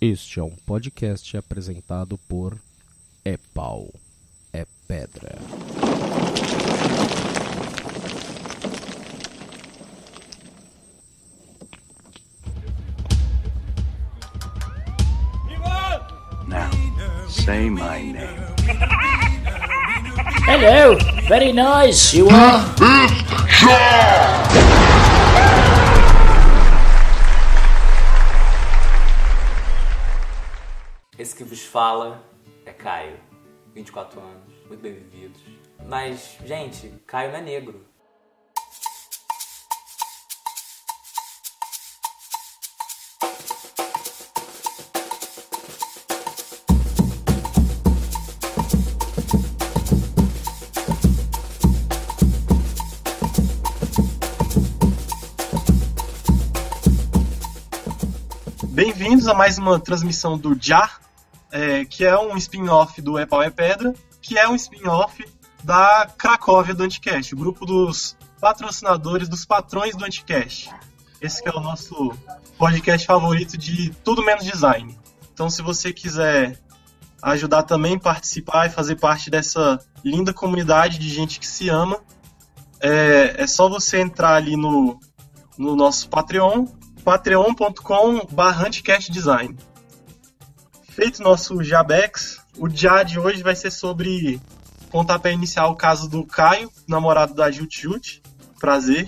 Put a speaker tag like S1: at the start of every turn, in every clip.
S1: Este é um podcast apresentado por É Pau, É Pedra.
S2: Now, say my name.
S3: Hello, very nice. You are.
S4: Esse que vos fala é Caio, 24 anos, muito bem vividos. Mas, gente, Caio não é negro.
S5: Bem-vindos a mais uma transmissão do Já, é, que é um spin-off do É Pau é Pedra, que é um spin-off da Cracóvia do Anticast, o grupo dos patrocinadores, dos patrões do Anticast. Esse é o nosso podcast favorito de tudo menos design. Então, se você quiser ajudar também, participar e fazer parte dessa linda comunidade de gente que se ama, é, é só você entrar ali no, no nosso Patreon, patreon.com design. Feito nosso Jabex, o Já de hoje vai ser sobre pontapé inicial o caso do Caio, namorado da Jut Jut. Prazer.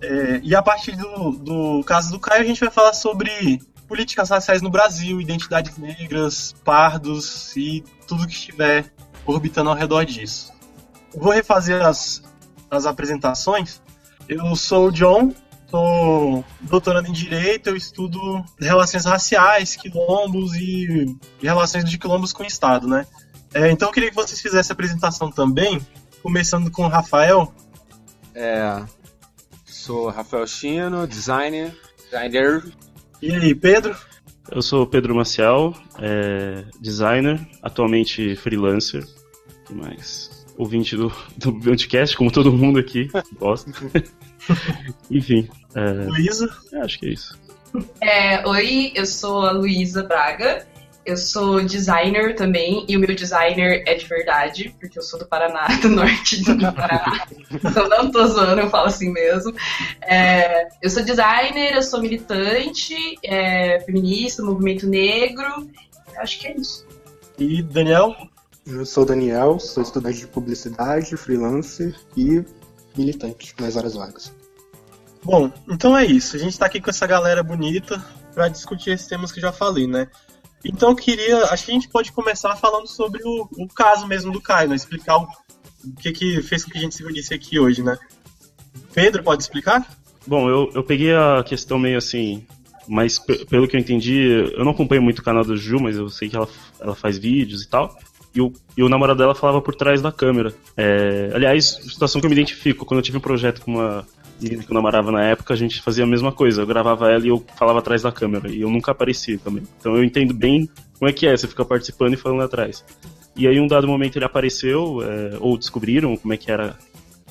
S5: É, e a partir do, do caso do Caio, a gente vai falar sobre políticas raciais no Brasil, identidades negras, pardos e tudo que estiver orbitando ao redor disso. Vou refazer as, as apresentações. Eu sou o John, Sou doutorando em Direito, eu estudo relações raciais, quilombos e, relações de quilombos com o Estado, né? É, então eu queria que vocês fizessem a apresentação também, começando com o Rafael.
S6: É, sou Rafael Chino, designer, designer.
S5: E aí, Pedro?
S7: Eu sou Pedro Maciel, é, designer, atualmente freelancer, que mais? Ouvinte do, do Anticast, como todo mundo aqui, gosta. Enfim. É,
S5: Luísa?
S7: acho que é isso.
S8: É, oi, eu sou a Luísa Braga. Eu sou designer também, e o meu designer é de verdade, porque eu sou do Paraná, do norte do Paraná. então não tô zoando, eu falo assim mesmo. É, eu sou designer, eu sou militante, é, feminista, movimento negro. Acho que é isso.
S5: E Daniel?
S9: Eu sou Daniel, sou estudante de publicidade, freelancer e militante nas horas vagas.
S5: Bom, então é isso. A gente tá aqui com essa galera bonita para discutir esses temas que eu já falei, né? Então eu queria. Acho que a gente pode começar falando sobre o, o caso mesmo do Caio, né? Explicar o, o que, que fez com que a gente se reunisse aqui hoje, né? Pedro, pode explicar?
S7: Bom, eu, eu peguei a questão meio assim, mas pe- pelo que eu entendi, eu não acompanho muito o canal do Ju, mas eu sei que ela, ela faz vídeos e tal. E o, e o namorado dela falava por trás da câmera. É, aliás, situação que eu me identifico, quando eu tive um projeto com uma menina que eu namorava na época, a gente fazia a mesma coisa. Eu gravava ela e eu falava atrás da câmera. E eu nunca aparecia também. Então eu entendo bem como é que é, você fica participando e falando atrás. E aí, um dado momento, ele apareceu, é, ou descobriram como é que era,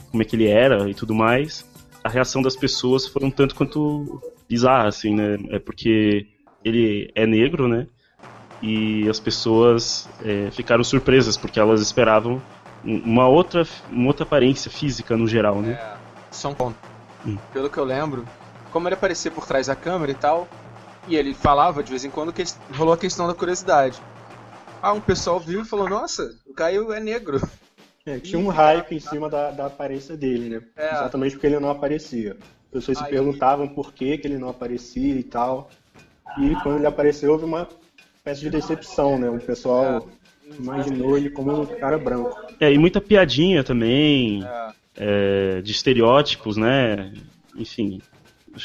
S7: como é que ele era e tudo mais. A reação das pessoas foi um tanto quanto bizarra, assim, né? É porque ele é negro, né? E as pessoas é, ficaram surpresas, porque elas esperavam um- uma outra, uma outra aparência física no geral, né?
S6: É, um ponto.
S7: Hum.
S6: Pelo que eu lembro, como ele aparecia por trás da câmera e tal, e ele falava de vez em quando que rolou a questão da curiosidade. Ah, um pessoal viu e falou, nossa, o Caio é negro.
S9: É, tinha um hype em cima da, da aparência dele, né?
S6: É.
S9: Exatamente porque ele não aparecia. As pessoas se
S6: Aí-
S9: perguntavam por que, que ele não aparecia e tal. E quando ele apareceu, houve uma espécie de decepção, né? O pessoal imaginou ele como um cara branco.
S7: É, e muita piadinha também,
S6: É,
S7: é, de estereótipos, né? Enfim,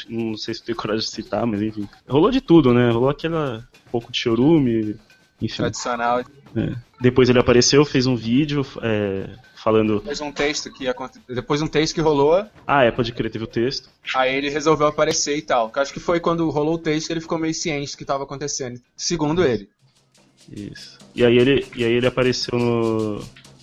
S7: não sei se tenho coragem de citar, mas enfim. Rolou de tudo, né? Rolou aquela pouco de chorume, enfim.
S6: tradicional.
S7: Depois ele apareceu, fez um vídeo é, falando.
S6: Fez um texto que aconte- depois um texto que rolou,
S7: Ah, é, pode crer, teve o texto.
S6: aí ele resolveu aparecer e tal. Acho que foi quando rolou o texto que ele ficou meio ciente do que estava acontecendo, segundo ele.
S7: Isso. E aí ele, e aí ele apareceu no,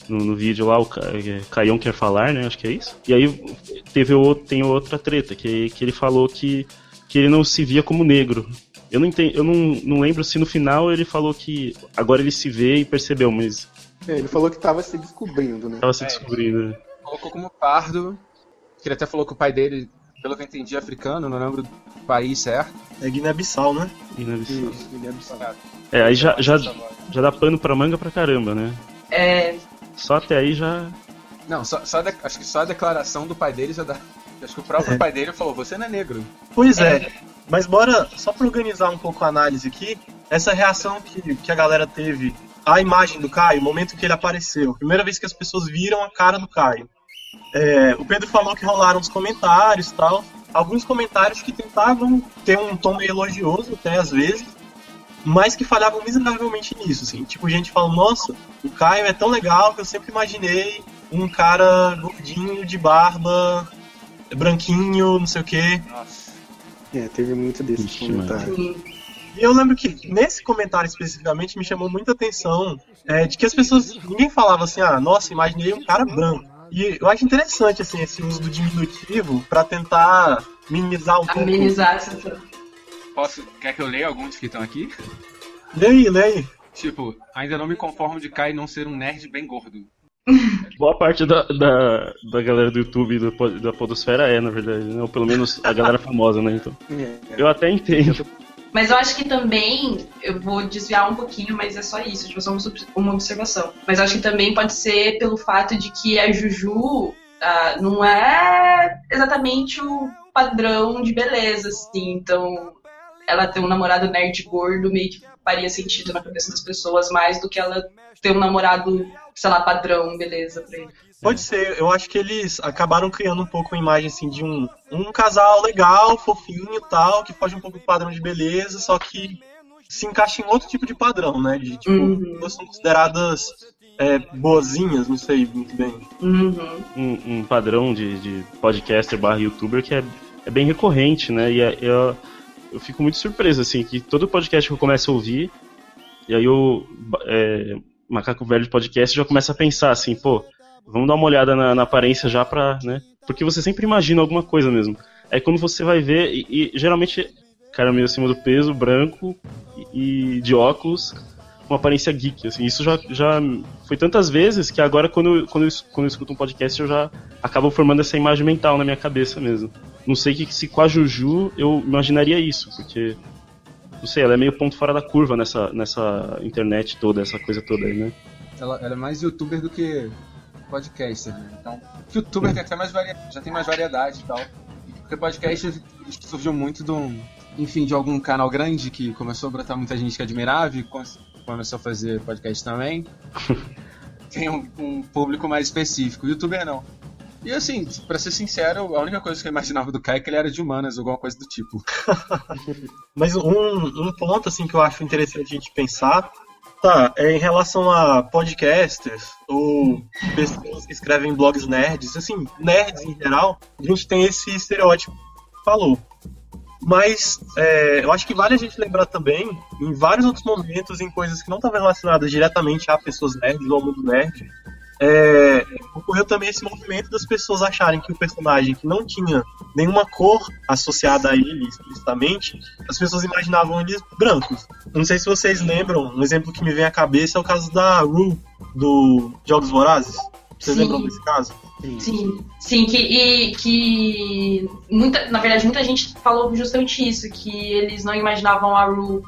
S7: no, no vídeo lá, o é, Caião quer falar, né? Acho que é isso. E aí teve o, tem outra treta, que, que ele falou que, que ele não se via como negro. Eu não entendo, eu não, não lembro se no final ele falou que agora ele se vê e percebeu, mas
S9: É, ele falou que tava se descobrindo, né?
S7: tava se descobrindo. né?
S6: Colocou como pardo. Que ele até falou que o pai dele, pelo que eu entendi, é africano, não lembro do país certo.
S5: É Guiné-Bissau, né?
S9: Ele é.
S7: É, aí já, já, já dá pano pra manga pra caramba, né?
S8: É,
S7: Só até aí já.
S6: Não, só, só de- acho que só a declaração do pai dele já dá. Acho que o próprio pai dele falou: Você não é negro.
S5: Pois é. Mas bora, só pra organizar um pouco a análise aqui, essa reação que, que a galera teve à imagem do Caio, o momento que ele apareceu, primeira vez que as pessoas viram a cara do Caio. É, o Pedro falou que rolaram os comentários e tal, alguns comentários que tentavam ter um tom meio elogioso até às vezes, mas que falhavam miseravelmente nisso, assim. Tipo, gente falando, nossa, o Caio é tão legal que eu sempre imaginei um cara gordinho, de barba, branquinho, não sei o quê.
S6: Nossa.
S9: É, teve muito desses
S7: Ixi,
S9: comentários.
S8: sim.
S5: E eu lembro que nesse comentário especificamente me chamou muita atenção é, de que as pessoas. Ninguém falava assim, ah, nossa, imaginei um cara branco. E eu acho interessante assim, esse uso do diminutivo pra tentar minimizar um pouco.
S8: amenizar essa.
S6: Posso. Quer que eu leia alguns que estão aqui?
S5: Lê aí.
S6: Tipo, ainda não me conformo de Kai não ser um nerd bem gordo.
S7: Boa parte da, da, da galera do YouTube e do pod- da Podosfera é, na verdade, né? Ou pelo menos a galera famosa, né? Então.
S9: É,
S7: Eu até entendo.
S8: Mas eu acho que também, eu vou desviar um pouquinho, mas é só isso, tipo, só uma observação. Mas eu acho que também pode ser pelo fato de que a Juju ah, não é exatamente o padrão de beleza, assim, então ela ter um namorado nerd gordo meio que faria sentido na cabeça das pessoas mais do que ela ter um namorado, sei lá, padrão, beleza pra ele.
S5: Pode ser, eu acho que eles acabaram criando um pouco uma imagem assim de um, um casal legal, fofinho e tal, que foge um pouco do padrão de beleza, só que se encaixa em outro tipo de padrão, né? De tipo,
S8: Uhum.
S5: são consideradas é, boazinhas, não sei muito bem.
S8: Uhum.
S7: um, um padrão de, de podcaster barra youtuber que é, é bem recorrente, né? E é- eu, eu fico muito surpreso, assim, que todo podcast que eu começo a ouvir, e aí o é, Macaco Velho de Podcast já começa a pensar assim, pô, vamos dar uma olhada na, na aparência já pra, né? Porque você sempre imagina alguma coisa mesmo. Aí quando você vai ver, e, e geralmente, cara meio acima do peso, branco e, e de óculos, uma aparência geek, assim. Isso já, já foi tantas vezes que agora, quando, quando, eu, quando eu escuto um podcast, eu já acabo formando essa imagem mental na minha cabeça mesmo. Não sei que se com a Juju eu imaginaria isso, porque. Não sei, ela é meio ponto fora da curva nessa, nessa internet toda, essa coisa toda aí, né?
S6: Ela, ela é mais youtuber do que podcaster, né? Então, youtuber tem até mais varia... já tem mais variedade e tal. Porque podcast surgiu muito de um, enfim, de algum canal grande que começou a brotar muita gente que admirava e com- começou a fazer podcast também. tem um, um público mais específico. Youtuber não. E assim, pra ser sincero, a única coisa que eu imaginava do Kai é que ele era de humanas, alguma coisa do tipo.
S5: Mas um, um ponto assim que eu acho interessante a gente pensar, tá, é em relação a podcasters ou pessoas que escrevem blogs nerds, assim, nerds em geral, a gente tem esse estereótipo que falou. Mas é, eu acho que vale a gente lembrar também, em vários outros momentos, em coisas que não estavam relacionadas diretamente a pessoas nerds ou ao mundo nerd, é, ocorreu também esse movimento das pessoas acharem que o personagem que não tinha nenhuma cor associada a ele explicitamente, as pessoas imaginavam eles brancos. Não sei se vocês lembram, um exemplo que me vem à cabeça é o caso da Rue, do Jogos Vorazes. Vocês
S8: Sim.
S5: lembram desse caso?
S8: Sim, sim, que, e, que muita, na verdade muita gente falou justamente isso, que eles não imaginavam a Ru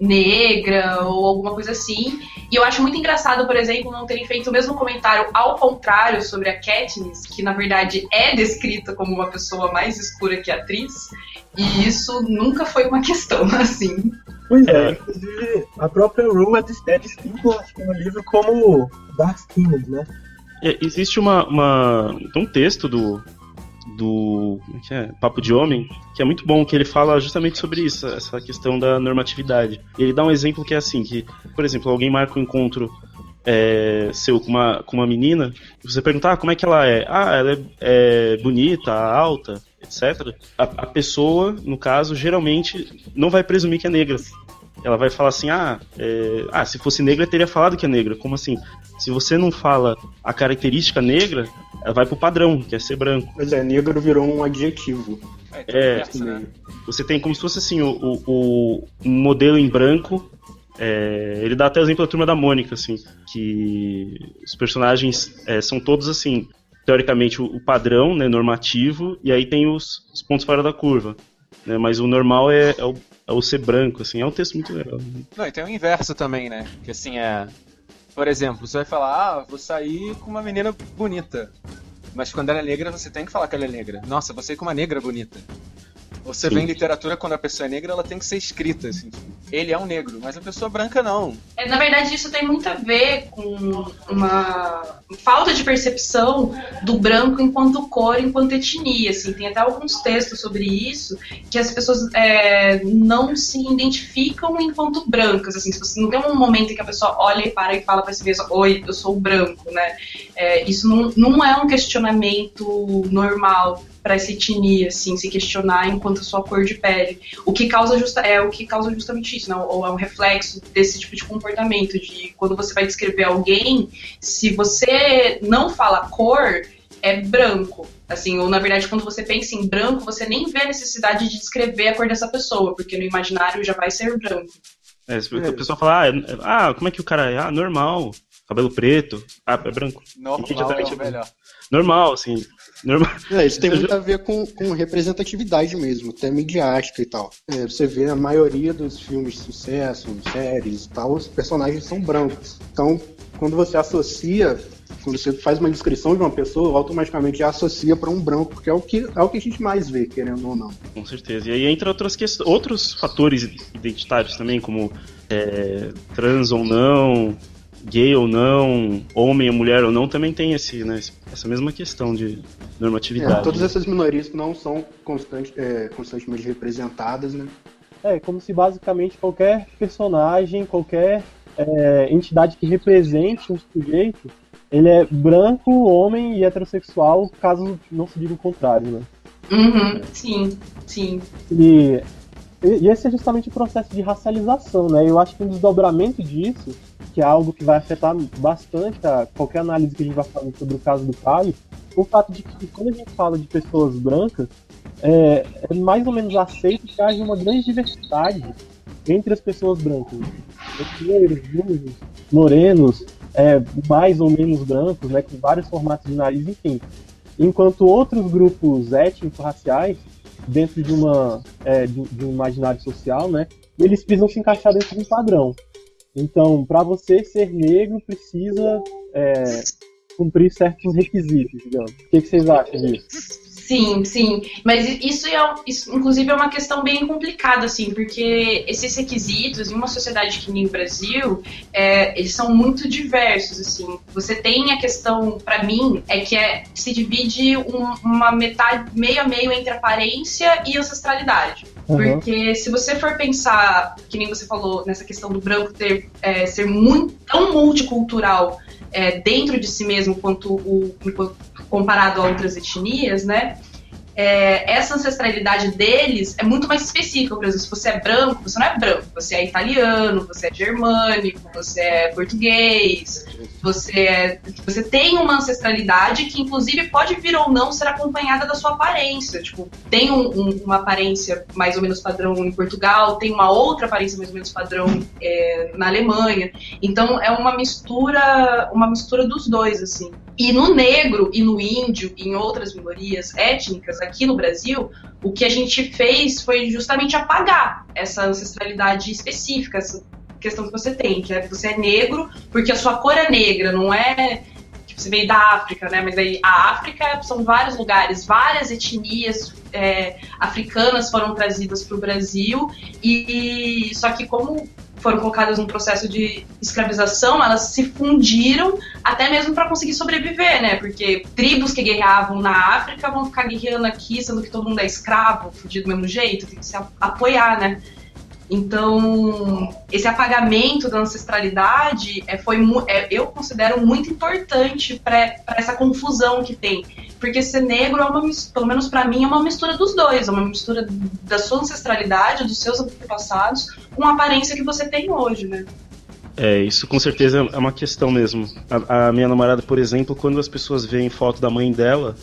S8: negra ou alguma coisa assim. E eu acho muito engraçado, por exemplo, não terem feito o mesmo comentário ao contrário sobre a Katniss, que na verdade é descrita como uma pessoa mais escura que a atriz. E isso nunca foi uma questão, assim.
S5: Pois é, inclusive a própria Rue é des- é descrita acho que no livro como Dark Skinned, né?
S7: É, existe uma, uma. Um texto do. Do. É é? Papo de Homem, que é muito bom, que ele fala justamente sobre isso, essa questão da normatividade. Ele dá um exemplo que é assim: que, por exemplo, alguém marca um encontro é, seu com uma, com uma menina, você perguntar ah, como é que ela é. Ah, ela é, é bonita, alta, etc. A, a pessoa, no caso, geralmente não vai presumir que é negra. Ela vai falar assim: ah, é, ah, se fosse negra, teria falado que é negra. Como assim? Se você não fala a característica negra, ela vai pro padrão, que é ser branco.
S9: Pois é, negro virou um adjetivo.
S7: É,
S6: né?
S7: você tem como se fosse assim, o, o, o modelo em branco. é, ele dá até o exemplo da turma da Mônica, assim, que os personagens é, são todos assim, teoricamente o, o padrão, né, normativo, e aí tem os, os pontos fora da curva. Né, mas o normal é, é, o, é o ser branco, assim, é um texto muito legal.
S6: Não, e tem o inverso também, né? Que assim é. Por exemplo, você vai falar, ah, vou sair com uma menina bonita. Mas quando ela é negra, você tem que falar que ela é negra. Nossa, vou sair com uma negra bonita. Você
S7: Sim.
S6: vê em literatura, quando a pessoa é negra, ela tem que ser escrita, assim. Ele é um negro, mas a pessoa branca não.
S8: É, na verdade, isso tem muito a ver com uma falta de percepção do branco enquanto cor, enquanto etnia. Assim. Tem até alguns textos sobre isso, que as pessoas é, não se identificam enquanto brancas. Assim. Se você não tem um momento em que a pessoa olha e para e fala para si mesma, oi, eu sou branco, né? É, isso não, não é um questionamento normal para essa etnia, assim, se questionar enquanto a sua cor de pele. O que causa justa, é o que causa justamente isso, né? ou é um reflexo desse tipo de comportamento, de quando você vai descrever alguém, se você não fala cor, é branco. Assim, ou na verdade, quando você pensa em branco, você nem vê a necessidade de descrever a cor dessa pessoa, porque no imaginário já vai ser branco.
S7: É, se a pessoa fala, ah, é- ah, como é que o cara é? Ah, normal, cabelo preto, ah, é branco.
S6: Normal é melhor.
S7: Normal, assim, normal.
S9: É, isso tem muito a ver com, com representatividade mesmo, até midiática e tal. É, você vê a maioria dos filmes de sucesso, séries e tal, os personagens são brancos. Então, quando você associa, quando você faz uma descrição de uma pessoa, automaticamente já associa para um branco, porque é o que é o que a gente mais vê, querendo ou não.
S7: Com certeza. E aí entra outras questões, outros fatores identitários também, como é, trans ou não, gay ou não, homem ou mulher ou não, também tem esse, né, essa mesma questão de normatividade.
S9: É, todas essas minorias não são constante, é, constantemente representadas, né?
S10: É, como se basicamente qualquer personagem, qualquer é, entidade que represente um sujeito, ele é branco, homem e heterossexual, caso não se diga o contrário, né?
S8: Uhum, sim, sim.
S10: E, e esse é justamente o processo de racialização, né? Eu acho que um desdobramento disso, que é algo que vai afetar bastante a qualquer análise que a gente vai fazer sobre o caso do Caio, o fato de que quando a gente fala de pessoas brancas, é, é mais ou menos aceito que haja uma grande diversidade entre as pessoas brancas. Negros, luzes, morenos, é, mais ou menos brancos, né, com vários formatos de nariz, enfim. Enquanto outros grupos étnico-raciais, dentro de, uma, é, de, de um imaginário social, né, eles precisam se encaixar dentro de um padrão. Então, para você ser negro, precisa é, cumprir certos requisitos, digamos. O que, que vocês acham disso?
S8: Sim, sim. Mas isso, é, isso, inclusive, é uma questão bem complicada, assim, porque esses requisitos, em uma sociedade que nem o Brasil, é, eles são muito diversos, assim. Você tem a questão, para mim, é que é, se divide um, uma metade, meio a meio entre aparência e ancestralidade.
S10: Uhum.
S8: Porque se você for pensar, que nem você falou, nessa questão do branco ter, é, ser muito, tão multicultural é, dentro de si mesmo quanto o comparado a outras etnias, né? É, essa ancestralidade deles é muito mais específica. Por exemplo, se você é branco, você não é branco, você é italiano, você é germânico, você é português, você, é- você tem uma ancestralidade que, inclusive, pode vir ou não ser acompanhada da sua aparência. Tipo, tem um- um- uma aparência mais ou menos padrão em Portugal, tem uma outra aparência mais ou menos padrão é, na Alemanha. Então, é uma mistura, uma mistura dos dois, assim. E no negro e no índio e em outras minorias étnicas aqui no Brasil, o que a gente fez foi justamente apagar essa ancestralidade específica, essa questão que você tem, que é você é negro porque a sua cor é negra, não é tipo, você veio da África, né? Mas aí a África são vários lugares, várias etnias é, africanas foram trazidas para o Brasil e só que como foram colocadas num processo de escravização, elas se fundiram até mesmo para conseguir sobreviver, né? Porque tribos que guerreavam na África vão ficar guerreando aqui, sendo que todo mundo é escravo, fudido do mesmo jeito, tem que se apoiar, né? Então, esse apagamento da ancestralidade é, foi, é, eu considero muito importante para essa confusão que tem. Porque ser negro é uma pelo menos para mim, é uma mistura dos dois, é uma mistura da sua ancestralidade, dos seus antepassados, com a aparência que você tem hoje, né?
S7: É, isso com certeza é uma questão mesmo. A, a minha namorada, por exemplo, quando as pessoas veem foto da mãe dela,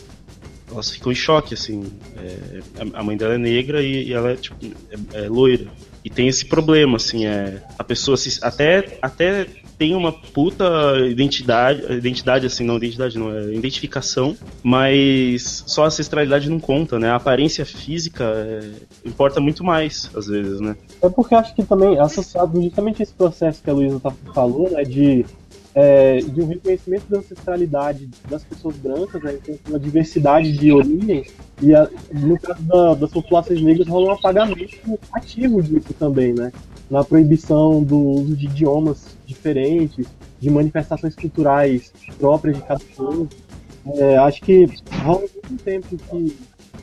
S7: elas ficam em choque, assim. É, a mãe dela é negra e, e ela é, tipo, é, é, loira. E tem esse problema, assim, é, a pessoa se, até, até tem uma puta identidade, identidade assim, não identidade não, é identificação, mas só a ancestralidade não conta, né? A aparência física é, importa muito mais, às vezes, né?
S10: É porque acho que também, associado justamente a esse processo que a Luísa tá, falou, né, de é, de um reconhecimento da ancestralidade das pessoas brancas, né, então, uma diversidade de origens, e a, no caso da, das populações negras rola um apagamento ativo disso também, né? Na proibição do uso de idiomas diferentes, de manifestações culturais próprias de cada povo. É, acho que rola muito tempo que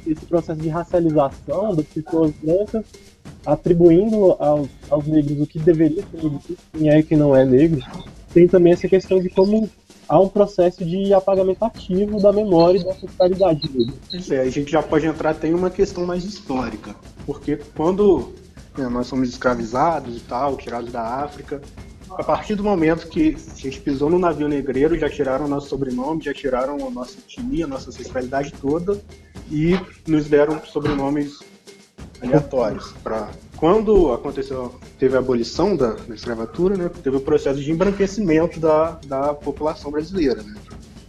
S10: esse processo de racialização das pessoas brancas atribuindo aos, aos negros o que deveria ser negro, quem é e quem não é negro, tem também essa questão de como há um processo de apagamento ativo da memória e da sexualidade dele.
S9: É, a gente já pode entrar até em uma questão mais histórica, porque quando né, nós somos escravizados e tal, tirados da África, a partir do momento que a gente pisou no navio negreiro, já tiraram nosso sobrenome, já tiraram a nossa etnia, a nossa sexualidade toda e nos deram sobrenomes aleatórios para quando aconteceu, teve a abolição da, da, escravatura, né, teve o processo de embranquecimento da, da população brasileira. Né?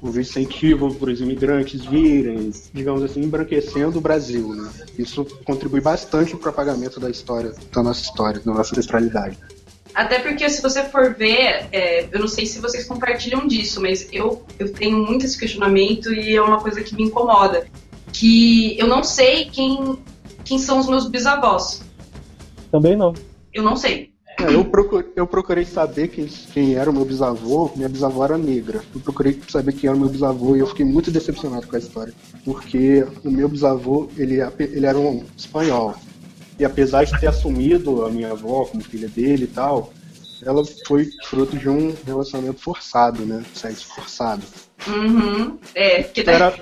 S9: Houve incentivo para os imigrantes virem, digamos assim, embranquecendo o Brasil. Né? Isso contribui bastante para o apagamento da história, da nossa história, da nossa ancestralidade.
S8: Até porque se você for ver, é, eu não sei se vocês compartilham disso, mas eu, eu tenho muito esse questionamento e é uma coisa que me incomoda. Que eu não sei quem, quem são os meus bisavós.
S10: Também não.
S8: Eu não sei.
S9: É, eu, procurei, eu procurei saber quem, quem era o meu bisavô. Minha bisavó era negra. Eu procurei saber quem era o meu bisavô e eu fiquei muito decepcionado com a história. Porque o meu bisavô, ele, ele era um espanhol. E apesar de ter assumido a minha avó como filha dele e tal, ela foi fruto de um relacionamento forçado, né? Sexo forçado.
S8: Uhum. É, que
S9: Era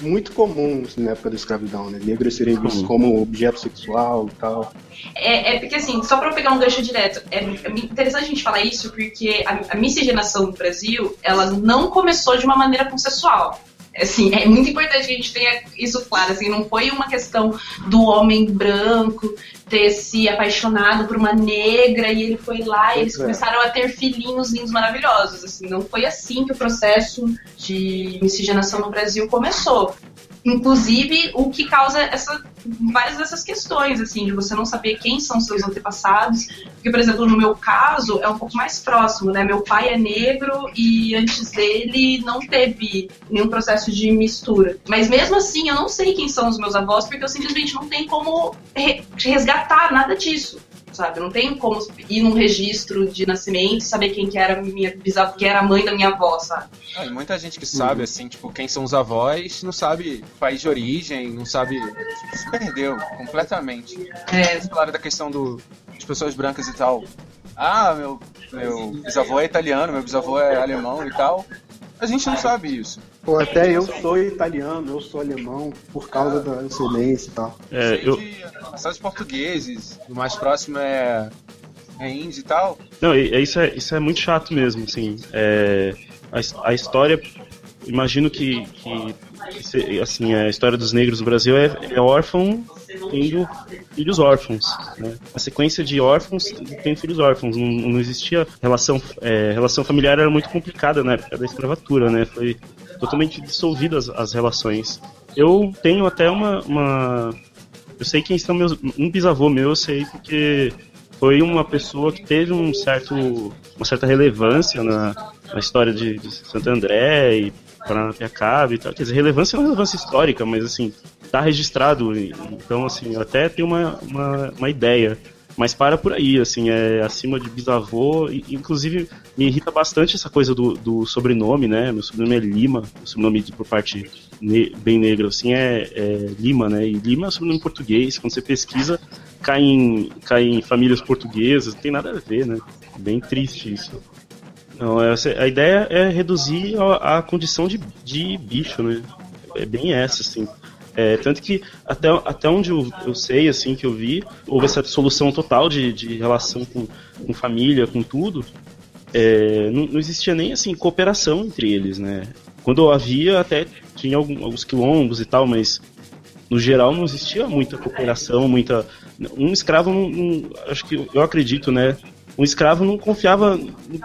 S9: muito comum assim, na época da escravidão, né? Negros serem vistos como objeto sexual e tal.
S8: É, é porque, assim, só para pegar um gancho direto, é, é interessante a gente falar isso porque a, a miscigenação no Brasil, ela não começou de uma maneira consensual. Assim, é muito importante que a gente tenha isso claro, assim, não foi uma questão do homem branco ter se apaixonado por uma negra e ele foi lá e eles é. começaram a ter filhinhos lindos maravilhosos, assim, não foi assim que o processo de miscigenação no Brasil começou inclusive o que causa essa, várias dessas questões, assim, de você não saber quem são seus antepassados. Porque, por exemplo, no meu caso, é um pouco mais próximo, né? Meu pai é negro e antes dele não teve nenhum processo de mistura. Mas mesmo assim, eu não sei quem são os meus avós, porque eu simplesmente não tenho como resgatar nada disso sabe? Não tem como ir num registro de nascimento e saber quem que era minha bisavó, que era a mãe da minha avó, sabe?
S6: Ah, muita gente que sabe, assim, tipo, quem são os avós, não sabe país de origem, não sabe. Se perdeu completamente. É. Falaram da questão do, das pessoas brancas e tal. Ah, meu, meu bisavô é italiano, meu bisavô é alemão e tal. A gente não sabe isso.
S9: Pô, até eu sou italiano, eu sou alemão, por causa da excelência e tal.
S6: É, eu... Passados portugueses, o mais próximo é, é índio e tal.
S7: Não, é, isso, é, isso é muito chato mesmo, assim. É, a, a história, imagino que, que, que, assim, a história dos negros no Brasil é, é órfão tendo filhos órfãos. Né? A sequência de órfãos tem filhos órfãos. Não, não existia relação. É, relação familiar era muito complicada na época da escravatura, né? Foi totalmente dissolvidas as relações. Eu tenho até uma, uma. Eu sei quem são meus. Um bisavô meu, eu sei porque foi uma pessoa que teve um certo, uma certa relevância na, na história de, de Santo André e Paranapiacaba e tal. Quer dizer, relevância é uma relevância histórica, mas assim, tá registrado. Então, assim, eu até tenho uma, uma, uma ideia. Mas para por aí, assim, é acima de bisavô. E, inclusive, me irrita bastante essa coisa do, do sobrenome, né? Meu sobrenome é Lima, meu sobrenome por parte ne bem negro, assim, é, é, Lima, né? E Lima é sobrenome português. Quando você pesquisa, cai em, cai em famílias portuguesas, não tem nada a ver, né? Bem triste isso. Não, a ideia é reduzir a, a condição de, de bicho, né? É bem essa, assim. É, tanto que até, até onde eu, eu, sei, assim, que eu vi, houve essa solução total de, de relação com, com família, com tudo. É, não, não, existia nem assim cooperação entre eles, né? Quando havia, até tinha algum, alguns quilombos e tal, mas no geral não existia muita cooperação, muita. Um escravo não, não, acho que eu acredito, né? Um escravo não confiava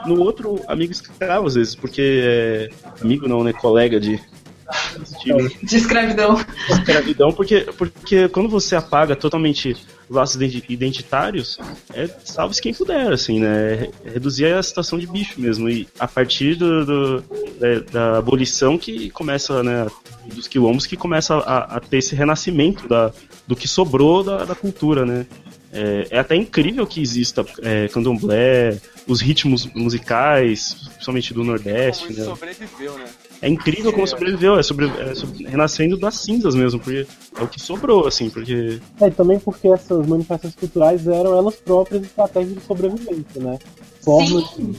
S7: no outro amigo escravo, às vezes, porque é, amigo não, né? Colega de,
S8: de escravidão.
S7: Escravidão, porque, porque quando você apaga totalmente laços identitários, é salve-se quem puder, assim, né? É reduzir a situação de bicho mesmo. E a partir do, do é, da abolição que começa, né? Dos quilombos que começa a, a ter esse renascimento da, do que sobrou da, da cultura, né? É, é, até incrível que exista é, candomblé, os ritmos musicais, principalmente do Nordeste. Como
S6: né? sobreviveu, né?
S7: É incrível como sobreviveu, é, sobre, é sobre, renascendo das cinzas mesmo, porque é o que sobrou, assim, porque.
S10: É, também porque essas manifestações culturais eram elas próprias estratégias de sobrevivência, né? Formas de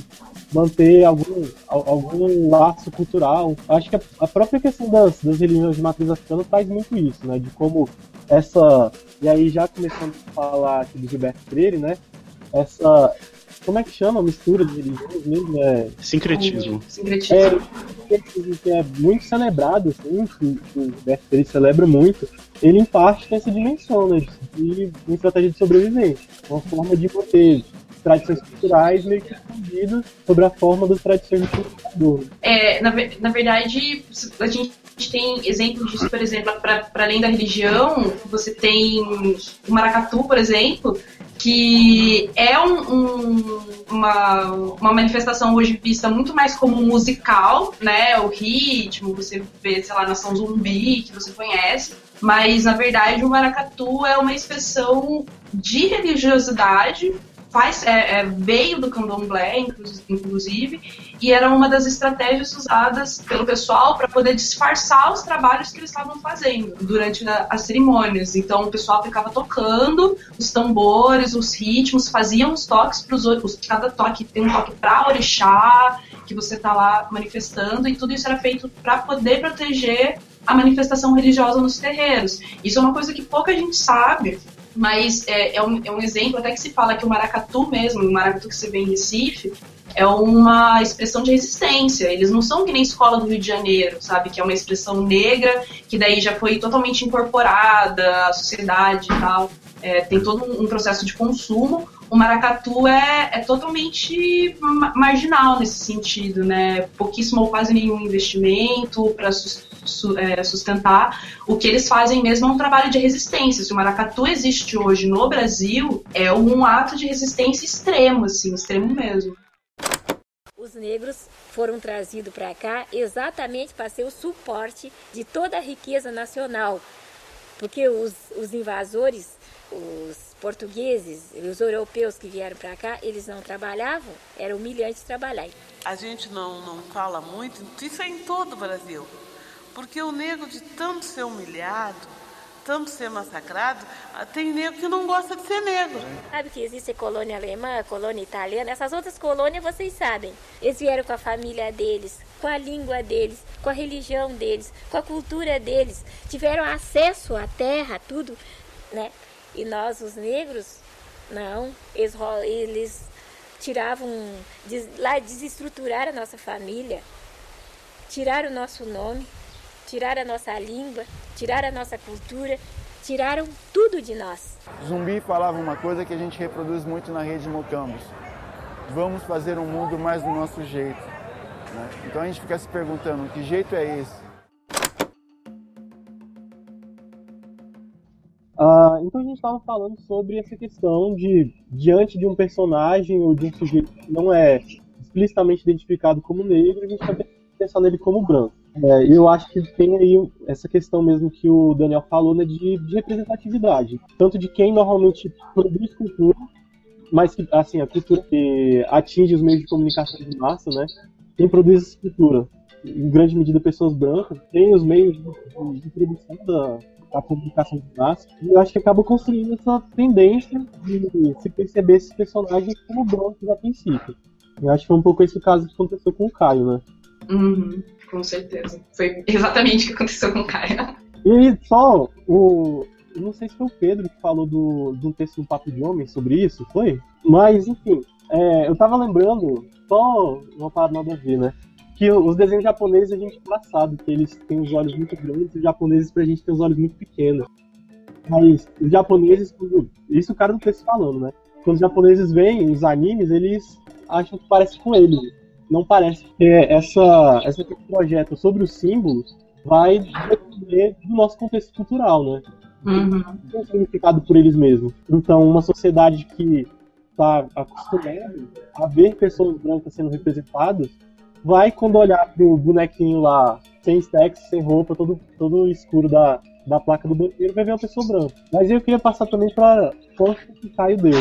S10: manter algum, algum laço cultural. Acho que a, a própria questão das, das religiões de matriz africana traz muito isso, né? De como essa. E aí, já começando a falar aqui do Gilberto Freire, né? Essa. Como é que chama a mistura de religiões mesmo? É...
S7: Sincretismo.
S8: Sincretismo.
S10: É, que é muito celebrado, assim, que, o Freire celebra muito. Ele, em parte, tem essa dimensão, né? De uma estratégia de sobrevivência. Uma forma de manter tradições culturais meio que escondidas sobre a forma das tradições do cultuador.
S8: É, na, na verdade, a gente tem exemplos disso, por exemplo, para além da religião, você tem o maracatu, por exemplo, que é um, um, uma, uma manifestação hoje vista muito mais como musical, né? O ritmo, você vê, sei lá, Nação Zumbi, que você conhece, mas na verdade o maracatu é uma expressão de religiosidade faz, é, é, veio do candomblé, inclusive, e era uma das estratégias usadas pelo pessoal para poder disfarçar os trabalhos que eles estavam fazendo durante a, as cerimônias. Então o pessoal ficava tocando os tambores, os ritmos, faziam os toques para os cada toque tem um toque para orixá que você está lá manifestando e tudo isso era feito para poder proteger a manifestação religiosa nos terreiros. Isso é uma coisa que pouca gente sabe mas é, é, um, é um exemplo até que se fala que o maracatu mesmo, o maracatu que você vê em Recife, é uma expressão de resistência. Eles não são que nem escola do Rio de Janeiro, sabe? Que é uma expressão negra, que daí já foi totalmente incorporada à sociedade e tal. É, tem todo um processo de consumo. O maracatu é, é totalmente marginal nesse sentido, né? Pouquíssimo ou quase nenhum investimento para é, sustentar. O que eles fazem mesmo é um trabalho de resistência. Se o maracatu existe hoje no Brasil, é um ato de resistência extremo, assim, extremo mesmo.
S11: Os negros foram trazidos para cá exatamente para ser o suporte de toda a riqueza nacional. Porque os, os invasores, os portugueses, os europeus que vieram para cá, eles não trabalhavam, era humilhante trabalhar.
S12: A gente não, não fala muito, isso é em todo o Brasil. Porque o negro, de tanto ser humilhado, tanto ser massacrado, tem negro que não gosta de ser negro.
S11: Sabe que existe colônia alemã, colônia italiana, essas outras colônias vocês sabem. Eles vieram com a família deles, com a língua deles, com a religião deles, com a cultura deles, tiveram acesso à terra, tudo, né? E nós, os negros, não, eles, eles tiravam, lá desestruturaram a nossa família, tiraram o nosso nome, tiraram a nossa língua, tiraram a nossa cultura, tiraram tudo de nós.
S13: Zumbi falava uma coisa que a gente reproduz muito na rede Mocambos. Vamos fazer um mundo mais do nosso jeito. Né? Então a gente fica se perguntando, que jeito é esse?
S10: Uh, então a gente estava falando sobre essa questão de, diante de um personagem ou de um sujeito que não é explicitamente identificado como negro, a gente está pensando nele como branco. É, eu acho que tem aí essa questão mesmo que o Daniel falou, né, de, de representatividade. Tanto de quem normalmente produz cultura, mas que, assim, a cultura que atinge os meios de comunicação de massa, né? Quem produz essa cultura, em grande medida pessoas brancas, tem os meios de, de produção da, da comunicação de massa, e eu acho que acaba construindo essa tendência de se perceber esses personagens como brancos a princípio. Eu acho que foi um pouco esse caso que aconteceu com o Caio, né?
S8: Uhum com certeza. Foi exatamente o que aconteceu com o Caio.
S10: E só o. Não sei se foi o Pedro que falou do, do texto do Papo de Homem sobre isso, foi? Mas, enfim, é, eu tava lembrando, só uma parada nada a ver, né? Que os desenhos japoneses a gente é engraçado, que eles têm os olhos muito grandes e os japoneses pra gente tem os olhos muito pequenos. Mas os japoneses, isso o cara não fez falando, né? Quando os japoneses veem os animes, eles acham que parece com eles. Não parece. É, essa, essa projeto sobre os símbolos vai depender do nosso contexto cultural, né?
S8: Uhum.
S10: Tem significado por eles mesmos. Então, uma sociedade que está acostumada a ver pessoas brancas sendo representadas, vai quando olhar pro bonequinho lá, sem stacks, sem roupa, todo, todo escuro da, da placa do banheiro, vai ver uma pessoa branca. Mas eu queria passar também para quanto que Caio deu.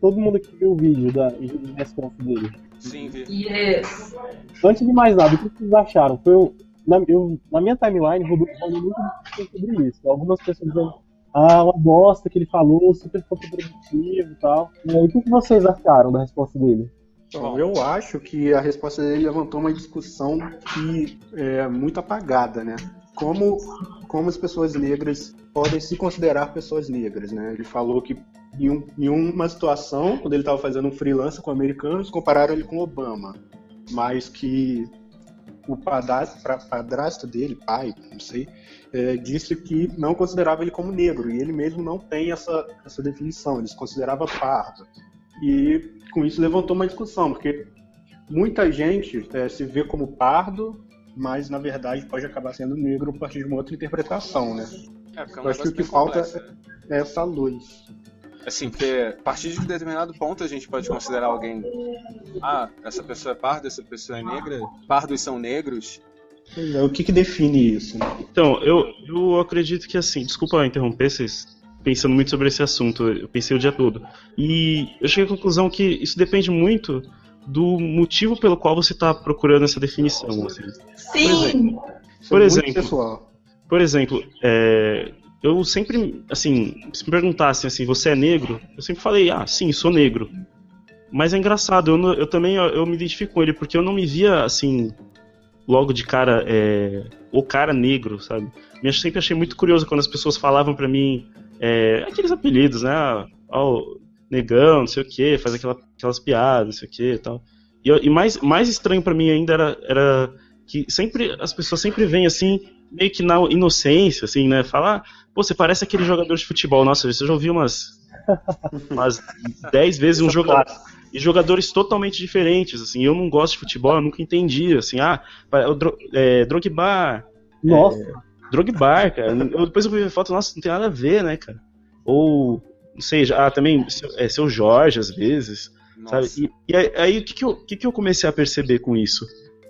S10: Todo mundo que viu o vídeo da resposta dele.
S14: Sim, vi.
S8: Yes.
S10: Antes de mais nada, o que vocês acharam? Foi um- na, eu- na minha timeline rodou falando muito sobre isso. Algumas pessoas dizendo, ah, uma bosta que ele falou, super contraprodutivo e tal. E aí, o que que vocês acharam da resposta dele?
S9: Bom, eu acho que a resposta dele levantou uma discussão que é muito apagada, né? Como, como as pessoas negras podem se considerar pessoas negras, né? Ele falou que em, um- em uma situação, quando ele estava fazendo um freelance com americanos, compararam ele com Obama, mas que o padrasto, padrasto dele, pai, não sei, é, disse que não considerava ele como negro, e ele mesmo não tem essa, essa definição, ele se considerava pardo. E com isso levantou uma discussão, porque muita gente é, se vê como pardo, mas na verdade pode acabar sendo negro a partir de uma outra interpretação, né?
S14: É, porque é um
S9: Eu acho que o que falta
S14: complexo.
S9: é essa luz.
S14: Assim, porque a partir de determinado ponto a gente pode considerar alguém. Ah, essa pessoa é parda, essa pessoa é negra. Pardos são negros.
S9: É, o que, que define isso? Né?
S7: Então, eu, eu acredito que assim, desculpa interromper vocês pensando muito sobre esse assunto, eu pensei o dia todo. E eu cheguei à conclusão que isso depende muito do motivo pelo qual você está procurando essa definição. Assim.
S8: Sim.
S7: Por
S9: é muito
S7: exemplo,
S9: pessoal.
S7: por exemplo, é, eu sempre, assim, se me perguntassem assim, você é negro? Eu sempre falei, ah, sim, sou negro. Mas é engraçado, eu, eu também eu, eu me identifico com ele, porque eu não me via, assim, logo de cara, é, o cara negro, sabe? Eu sempre achei muito curioso quando as pessoas falavam pra mim é, aqueles apelidos, né? Ah, ó, negão, não sei o que, faz aquela, aquelas piadas, não sei o que e tal. E, e mais, mais estranho pra mim ainda era, era que sempre as pessoas sempre vêm assim, meio que na inocência, assim, né? Falar, pô, você parece aquele jogador de futebol. Nossa, você já ouviu umas, umas 10 vezes um jogador. E jogadores totalmente diferentes, assim. Eu não gosto de futebol, eu nunca entendi, assim. Ah, pa- o Dro- é, Drogba.
S10: Nossa.
S7: É, Drogba, cara. Eu, depois eu fui ver foto, nossa, não tem nada a ver, né, cara? Ou, não sei, ah, também, seu, é, seu Jorge, às vezes, sabe? E, e aí, aí, o que que eu, que que eu comecei a perceber com isso?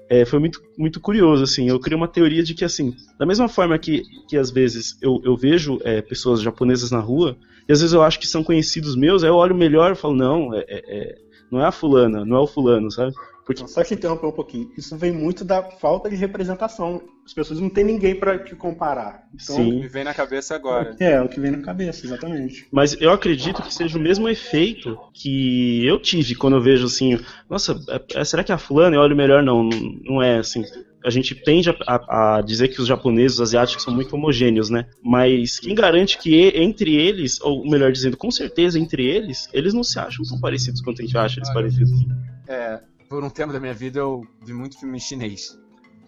S7: É, foi muito, muito curioso, assim, eu criei uma teoria de que, assim, da mesma forma que, que às vezes eu, eu vejo é, pessoas japonesas na rua, e às vezes eu acho que são conhecidos meus, aí eu olho melhor e falo, não, é, é- é- não é a fulana, não é o fulano, sabe? Porque...
S9: Só te interromper um pouquinho. Isso vem muito da falta de representação. As pessoas não têm ninguém para te comparar. Então,
S7: Sim.
S14: Me vem na cabeça agora.
S9: É, é o que vem na cabeça, exatamente.
S7: Mas eu acredito que seja o mesmo efeito que eu tive quando eu vejo assim, nossa, é- é- será que é a fulana? Eu olho melhor, não, não- é assim. A gente tende a, a- a dizer que os japoneses, os asiáticos são muito homogêneos, né? Mas quem garante que entre eles, ou melhor dizendo, com certeza entre eles, eles não se acham tão parecidos quanto a gente acha eles parecidos.
S14: É, por um tempo da minha vida eu vi muito filme chinês.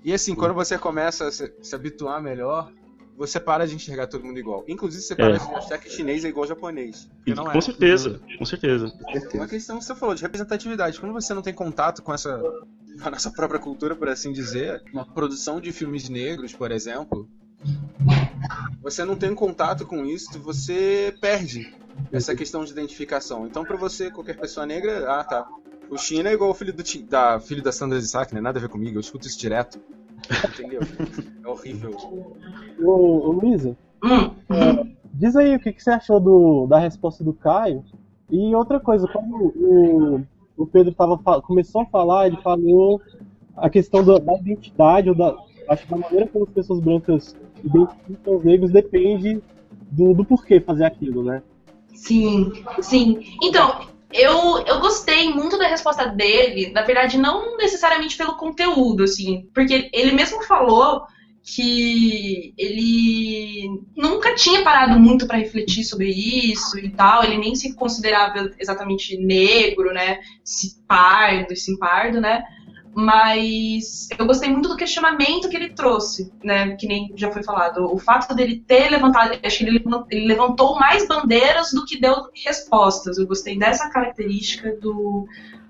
S14: E assim, quando você começa a se, se habituar melhor, você para de enxergar todo mundo igual. Inclusive, você para
S7: É.
S14: de achar que chinês é igual ao japonês.
S7: E,
S14: não
S7: com
S14: é.
S7: certeza, com certeza.
S14: Uma questão que você falou de representatividade. Quando você não tem contato com essa com a nossa própria cultura, por assim dizer, uma produção de filmes negros, por exemplo, você não tem contato com isso, você perde essa questão de identificação. Então, pra você, qualquer pessoa negra, ah, tá. O China é igual o filho do Ti- da filho da Sandra Isaac, né? Nada a ver comigo, eu escuto isso direto. Entendeu? É horrível.
S10: Ô, ô Luísa, é, diz aí o que, que você achou do, da resposta do Caio. E outra coisa, quando o, o Pedro tava, começou a falar, ele falou a questão da, da identidade, ou da, acho que da maneira como as pessoas brancas identificam os negros depende do, do porquê fazer aquilo, né?
S8: Sim, sim. Então, eu, eu gostei muito da resposta dele, na verdade, não necessariamente pelo conteúdo, assim, porque ele mesmo falou que ele nunca tinha parado muito pra refletir sobre isso e tal, ele nem se considerava exatamente negro, né, se pardo, sim pardo, né, mas eu gostei muito do questionamento que ele trouxe, né? Que nem já foi falado. O fato dele ter levantado, acho que ele, ele levantou mais bandeiras do que deu respostas. Eu gostei dessa característica do,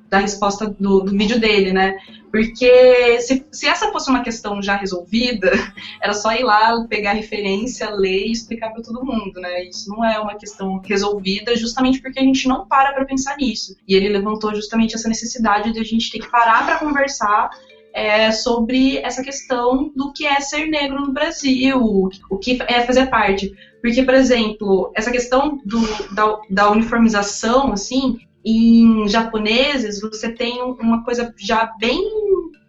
S8: da resposta do, do, vídeo dele, né? Porque se, se essa fosse uma questão já resolvida, era só ir lá, pegar referência, ler e explicar para todo mundo, né? Isso não é uma questão resolvida, justamente porque a gente não para para pensar nisso. E ele levantou justamente essa necessidade de a gente ter que parar para conversar é, sobre essa questão do que é ser negro no Brasil, o que é fazer parte. Porque, por exemplo, essa questão do, da, da uniformização, assim, em japoneses, você tem uma coisa já bem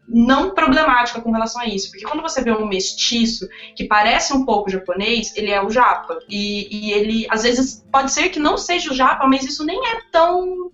S8: não problemática com relação a isso, porque quando você vê um mestiço que parece um pouco japonês, ele é o japa. E, e ele, às vezes, pode ser que não seja o japa, mas isso nem é tão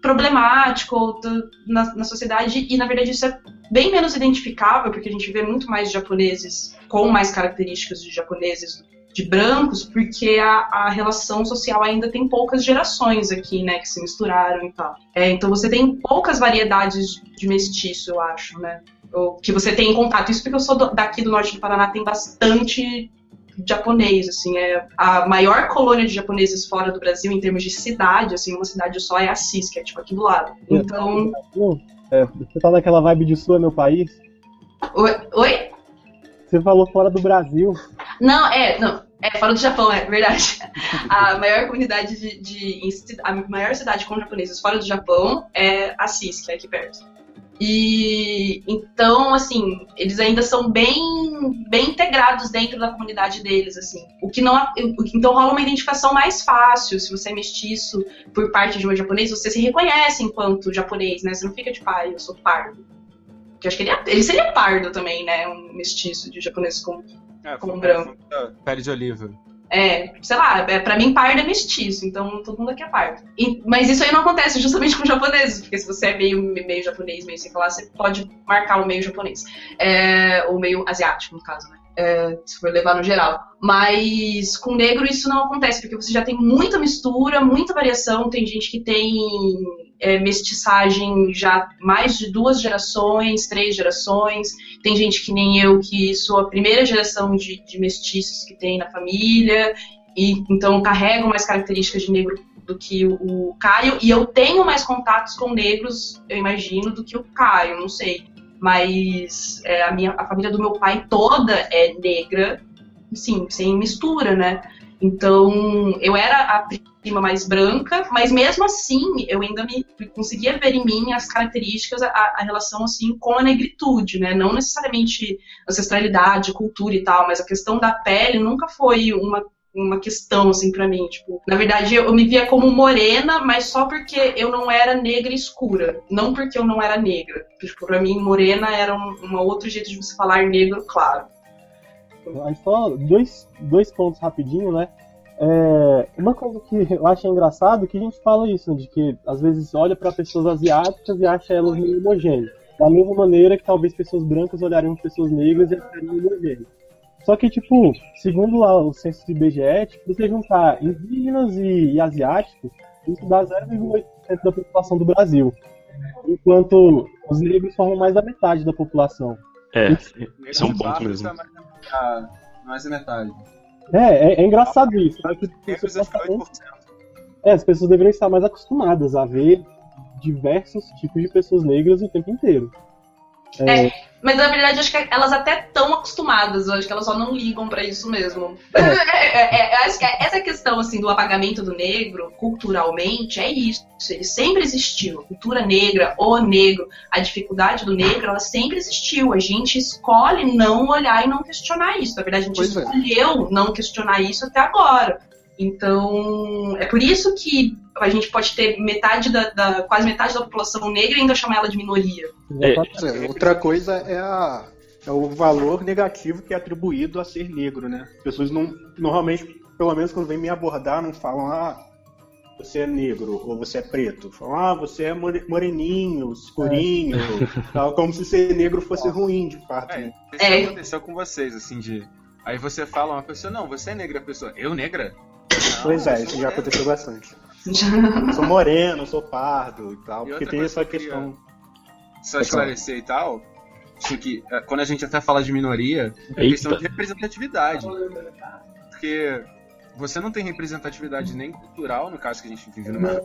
S8: problemático do, na, na, sociedade e na verdade isso é bem menos identificável porque a gente vê muito mais japoneses com mais características de japoneses de brancos, porque a, a, relação social ainda tem poucas gerações aqui, né, que se misturaram e tal. É, então você tem poucas variedades de mestiço, eu acho, né, ou, que você tem em contato. Isso porque eu sou do, daqui do norte do Paraná, tem bastante japonês, assim, é a maior colônia de japoneses fora do Brasil em termos de cidade, assim, uma cidade só é Assis, que é tipo aqui do lado. Então...
S10: É, você tá naquela vibe de sul é meu país?
S8: Oi? Oi?
S10: Você falou fora do Brasil.
S8: Não, é, não. É, fora do Japão, é verdade. A maior comunidade de, de, A maior cidade com japoneses fora do Japão é Assis, que é aqui perto. E então, assim, eles ainda são bem, bem integrados dentro da comunidade deles, assim. O que não, então rola uma identificação mais fácil. Se você é mestiço por parte de um japonês, você se reconhece enquanto japonês, né? Você não fica tipo, ah, eu sou pardo. Que acho que ele, é, ele seria pardo também, né? Um mestiço de japonês com é, como branco.
S14: Pele de oliva.
S8: É, sei lá, é, pra mim pardo é mestiço, então todo mundo aqui é pardo. E, mas isso aí não acontece justamente com japoneses, porque se você é meio, meio japonês, meio sei lá, você pode marcar o meio japonês. É, ou meio asiático, no caso, né? É, se for levar no geral. Mas com negro isso não acontece, porque você já tem muita mistura, muita variação. Tem gente que tem é, mestiçagem já mais de duas gerações, três gerações. Tem gente que nem eu, que sou a primeira geração de, de mestiços que tem na família, e então carrego mais características de negro do que o, o Caio. E eu tenho mais contatos com negros, eu imagino, do que o Caio, não sei. Mas é, a, minha, a família do meu pai toda é negra, sim, sem mistura, né? Então, eu era a prima mais branca, mas mesmo assim, eu ainda me conseguia ver em mim as características, a, a, relação assim com a negritude, né? Não necessariamente ancestralidade, cultura e tal, mas a questão da pele nunca foi uma uma questão assim para mim, tipo, na verdade eu, me via como morena, mas só porque eu não era negra escura, não porque eu não era negra. Tipo, para mim morena era um, um outro jeito de você falar negro, claro.
S10: Só dois, dois pontos rapidinho, né? É, uma coisa que eu acho engraçado é que a gente fala isso, né, de que às vezes olha para pessoas asiáticas e acha elas meio homogêneas. Da mesma maneira que talvez pessoas brancas olhariam pessoas negras e achariam homogêneas. Só que, tipo, segundo lá o censo do IBGE, tipo, você juntar indígenas e, e asiáticos, isso dá 0,8% da população do Brasil. Enquanto os negros formam mais da metade da população.
S7: É, isso é um ponto mesmo.
S14: Mais da metade.
S10: É, é, é engraçado isso. Tá? Que, é, as pessoas deveriam estar mais acostumadas a ver diversos tipos de pessoas negras o tempo inteiro.
S8: É, é mas na verdade acho que elas até estão acostumadas, eu acho que elas só não ligam para isso mesmo. É. é, é, acho que essa questão assim do apagamento do negro culturalmente é isso. Ele sempre existiu. A cultura negra, o negro, a dificuldade do negro, ela sempre existiu. A gente escolhe não olhar e não questionar isso. Na verdade, a gente pois escolheu não questionar isso até agora. Então, é por isso que a gente pode ter metade da, da quase metade da população negra e ainda chamar ela de minoria.
S9: É. Outra coisa é, a, é o valor negativo que é atribuído a ser negro, né? As pessoas não, normalmente, pelo menos quando vêm me abordar, não falam, ah, você é negro ou você é preto. Falam, ah, você é moreninho, escurinho, é. tal, como se ser negro fosse ruim, de fato. É,
S14: né? isso é. aconteceu com vocês, assim, de... Aí você fala uma pessoa, não, você é negra, a pessoa, eu negra?
S9: pois é, isso já aconteceu bastante. Sou moreno, sou pardo e tal, e porque tem essa questão.
S14: só esclarecer e tal, acho que é, quando a gente até fala de minoria, é
S7: Eita.
S14: questão de representatividade. Porque você não tem representatividade nem cultural, no caso que a gente vive numa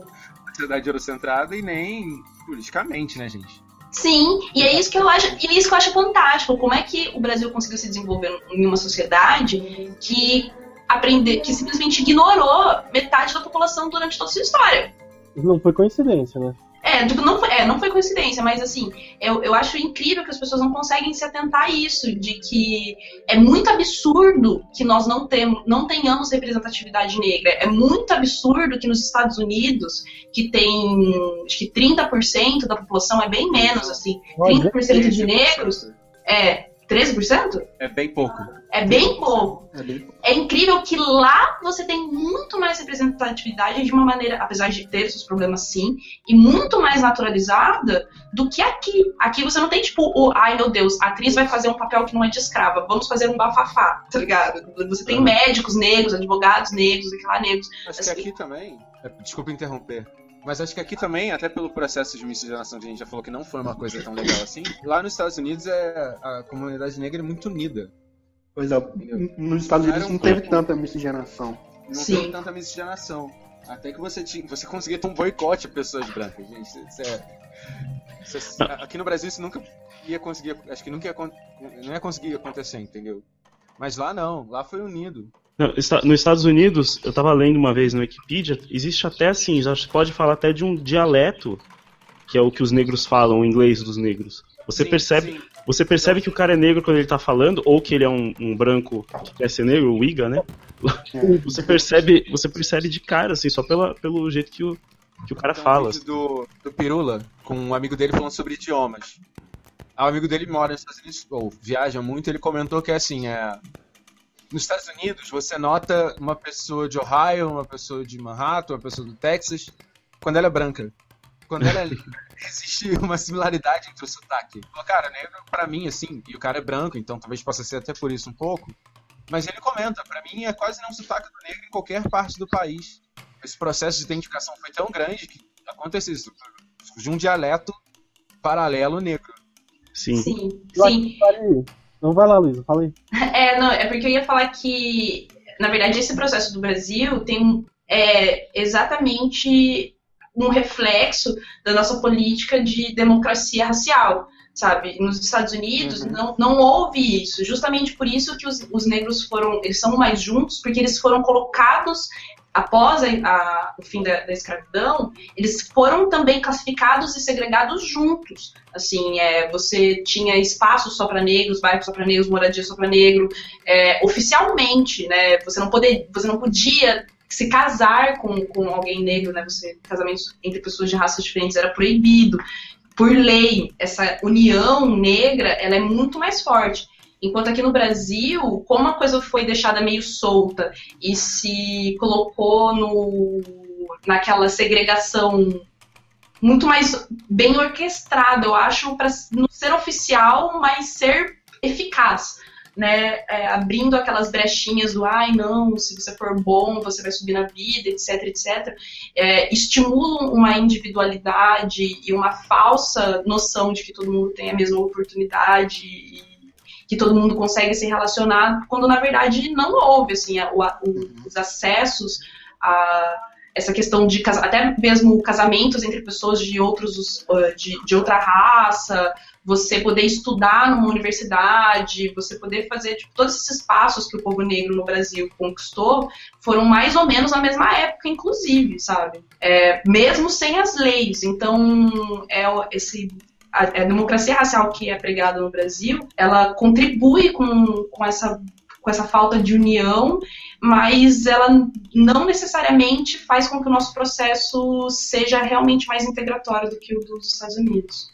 S14: sociedade eurocentrada, e nem politicamente, né, gente?
S8: Sim, e é isso que eu acho, e é isso que eu acho fantástico. Como é que o Brasil conseguiu se desenvolver em uma sociedade que aprender, que simplesmente ignorou metade da população durante toda a sua história?
S10: Não foi coincidência, né?
S8: É, tipo, não foi, é, não foi coincidência, mas assim, eu, eu acho incrível que as pessoas não conseguem se atentar a isso, de que é muito absurdo que nós não, tem, não tenhamos representatividade negra. É muito absurdo que nos Estados Unidos, que tem acho que 30% da população, é bem menos, assim, 30% de negros, é 13%?
S14: É bem pouco.
S8: É bem pouco.
S14: É bem pouco.
S8: É incrível que lá você tem muito mais representatividade de uma maneira, apesar de ter seus problemas sim, e muito mais naturalizada do que aqui. Aqui você não tem tipo, o, ai meu Deus, a atriz vai fazer um papel que não é de escrava, vamos fazer um bafafá, tá ligado? Você tem médicos negros, advogados negros, lá negros.
S14: Acho que aqui também. é, Desculpa interromper. Mas acho que aqui também, até pelo processo de miscigenação que a gente já falou que não foi uma coisa tão legal assim, lá nos Estados Unidos é, a comunidade negra é muito unida.
S9: Pois é, nos Estados Unidos não teve tanta miscigenação.
S14: Não teve tanta miscigenação. Até que você tinha, você conseguia ter um boicote a pessoas brancas, gente. Isso é, isso é- aqui no Brasil isso nunca ia conseguir, acho que nunca ia, não ia conseguir acontecer, entendeu? Mas lá não, lá foi unido.
S7: Não, nos Estados Unidos, eu tava lendo uma vez no Wikipedia, existe até assim, já se pode falar até de um dialeto, que é o que os negros falam, o inglês dos negros. Você
S14: Sim,
S7: percebe,
S14: sim.
S7: você percebe que o cara é negro quando ele tá falando, ou que ele é um, um branco que quer ser negro, o Iga, né? Você percebe, você percebe de cara, assim, só pela, pelo jeito que o, que o cara
S14: Tem um
S7: fala.
S14: vídeo do, do Pirula com um amigo dele falando sobre idiomas. Ah, o amigo dele mora nos Estados Unidos, ou viaja muito, ele comentou que é assim, é. Nos Estados Unidos, você nota uma pessoa de Ohio, uma pessoa de Manhattan, uma pessoa do Texas, quando ela é branca. Quando ela é existe uma similaridade entre o sotaque. Falou, Cara, negro pra mim, assim, e o cara é branco, então talvez possa ser até por isso um pouco. Mas ele comenta, pra mim é quase não sotaque do negro em qualquer parte do país. Esse processo de identificação foi tão grande que aconteceu isso. Surgiu um dialeto paralelo negro.
S7: Sim.
S8: Sim, sim.
S10: Não vai lá, Luísa, fala aí.
S8: É, não, é porque eu ia falar que, na verdade, esse processo do Brasil tem é, exatamente um reflexo da nossa política de democracia racial, sabe? Nos Estados Unidos não, não houve isso, justamente por isso que os, os negros foram, eles são mais juntos, porque eles foram colocados após a- a- o fim da, da escravidão, eles foram também classificados e segregados juntos. Assim, é, você tinha espaços só para negros, bairros só para negros, moradia só para negro, é, oficialmente, né? Você não poder, você não podia se casar com, com alguém negro, né? Você casamentos entre pessoas de raças diferentes era proibido por lei. Essa união negra, ela é muito mais forte. Enquanto aqui no Brasil, como a coisa foi deixada meio solta e se colocou no, naquela segregação muito mais bem orquestrada, eu acho, para não ser oficial, mas ser eficaz. Né, é, abrindo aquelas brechinhas do ai não, se você for bom, você vai subir na vida, etc, etc, é, estimulam uma individualidade e uma falsa noção de que todo mundo tem a mesma oportunidade e que todo mundo consegue se relacionar, quando na verdade não houve assim, a- o- o- os acessos a essa questão de até mesmo casamentos entre pessoas de outros uh, de, de outra raça, você poder estudar numa universidade, você poder fazer tipo, todos esses passos que o povo negro no Brasil conquistou foram mais ou menos na mesma época, inclusive, sabe? É, mesmo sem as leis. Então, é esse a, a democracia racial que é pregada no Brasil, ela contribui com, com essa com essa falta de união, mas ela não necessariamente faz com que o nosso processo seja realmente mais integratório do que o dos Estados Unidos.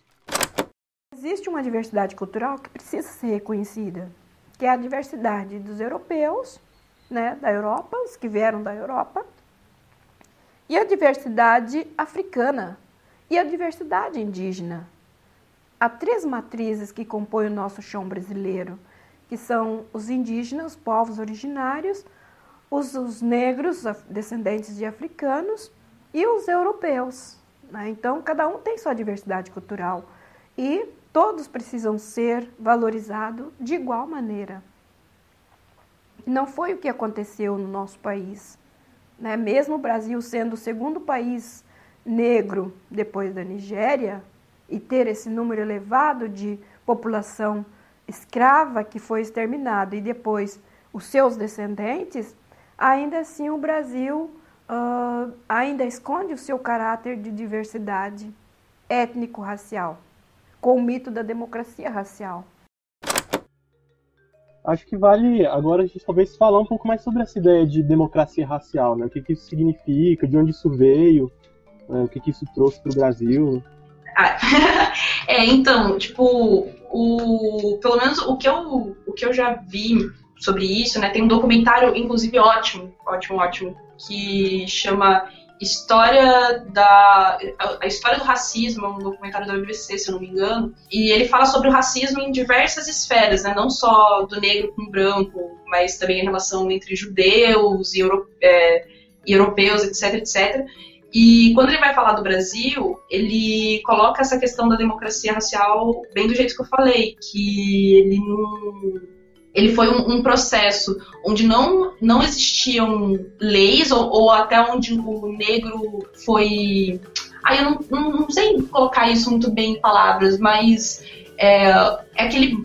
S15: Existe uma diversidade cultural que precisa ser reconhecida, que é a diversidade dos europeus, né, da Europa, os que vieram da Europa, e a diversidade africana e a diversidade indígena. Há três matrizes que compõem o nosso chão brasileiro, que são os indígenas, povos originários, os, os negros, descendentes de africanos, e os europeus. né? Então, cada um tem sua diversidade cultural. E todos precisam ser valorizados de igual maneira. Não foi o que aconteceu no nosso país. Né? Mesmo o Brasil sendo o segundo país negro depois da Nigéria e ter esse número elevado de população escrava que foi exterminada e depois os seus descendentes, ainda assim o Brasil uh, ainda esconde o seu caráter de diversidade étnico-racial, com o mito da democracia racial.
S10: Acho que vale agora a gente talvez falar um pouco mais sobre essa ideia de democracia racial, né? O que, que isso significa, de onde isso veio, né? o que, que isso trouxe para o Brasil.
S8: Ah, é, então, tipo, o, pelo menos o que, eu, o que eu já vi sobre isso, né? Tem um documentário, inclusive, ótimo, ótimo, ótimo, que chama História da. A História do Racismo, é um documentário da BBC, se eu não me engano. E ele fala sobre o racismo em diversas esferas, né? Não só do negro com branco, mas também a relação entre judeus e, euro, é, e europeus, etc, etc. E quando ele vai falar do Brasil, ele coloca essa questão da democracia racial bem do jeito que eu falei, que ele não ele foi um, um, processo onde não, não existiam leis, ou, ou, até onde o negro foi. Aí eu não, não, não, sei colocar isso muito bem em palavras, mas é, é aquele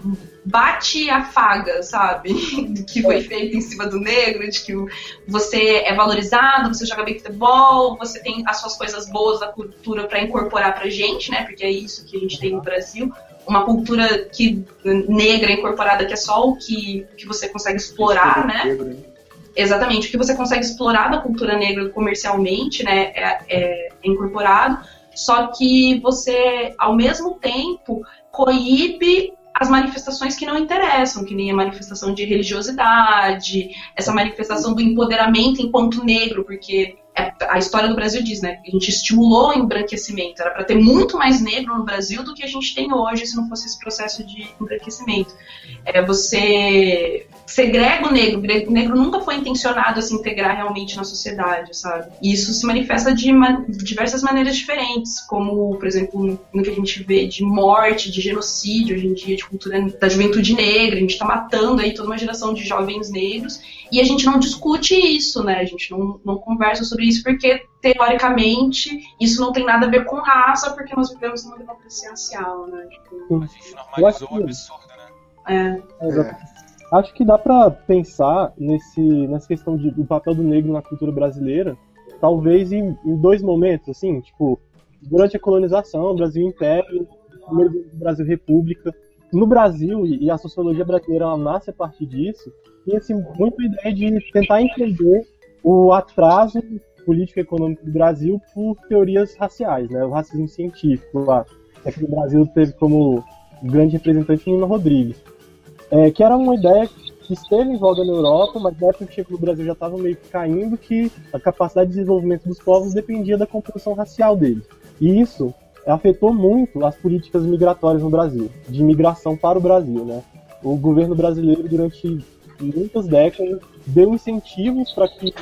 S8: bate a faga, sabe? que foi feito em cima do negro, de que você é valorizado, você joga bem futebol, você tem as suas coisas boas da cultura para incorporar pra gente, né? Porque é isso que a gente tem no Brasil. Uma cultura que negra incorporada que é só o que, que você consegue explorar, né? Exatamente, o que você consegue explorar da cultura negra comercialmente, né, é, é, é incorporado, só que você, ao mesmo tempo, coíbe as manifestações que não interessam, que nem a manifestação de religiosidade, essa manifestação do empoderamento enquanto negro, porque a história do Brasil diz, né? A gente estimulou o embranquecimento. Era para ter muito mais negro no Brasil do que a gente tem hoje se não fosse esse processo de embranquecimento. É, você segrega o negro. O negro nunca foi intencionado a se integrar realmente na sociedade, sabe? E isso se manifesta de diversas maneiras diferentes, como, por exemplo, no que a gente vê de morte, de genocídio hoje em dia, de cultura da juventude negra. A gente está matando aí toda uma geração de jovens negros e a gente não discute isso, né? A gente não, não conversa sobre isso porque, teoricamente, isso não tem nada a ver com raça, porque nós vivemos numa democracia racial, né? Tipo,
S14: a gente normalizou o absurdo,
S8: né?
S10: É. é Acho que dá para pensar nesse, nessa questão de, do papel do negro na cultura brasileira, talvez em, em dois momentos, assim, tipo, durante a colonização, Brasil Império, primeiro Brasil República. No Brasil, e a sociologia brasileira nasce a partir disso, tinha-se muito a ideia de tentar entender o atraso político e econômico do Brasil por teorias raciais, né? O racismo científico lá. É que o Brasil teve como grande representante Nina Rodrigues. É, que era uma ideia que esteve em voga na Europa, mas na época que chegou no Brasil já estava meio que caindo, que a capacidade de desenvolvimento dos povos dependia da composição racial deles. E isso afetou muito as políticas migratórias no Brasil, de imigração para o Brasil, né? O governo brasileiro, durante muitas décadas, deu incentivos para que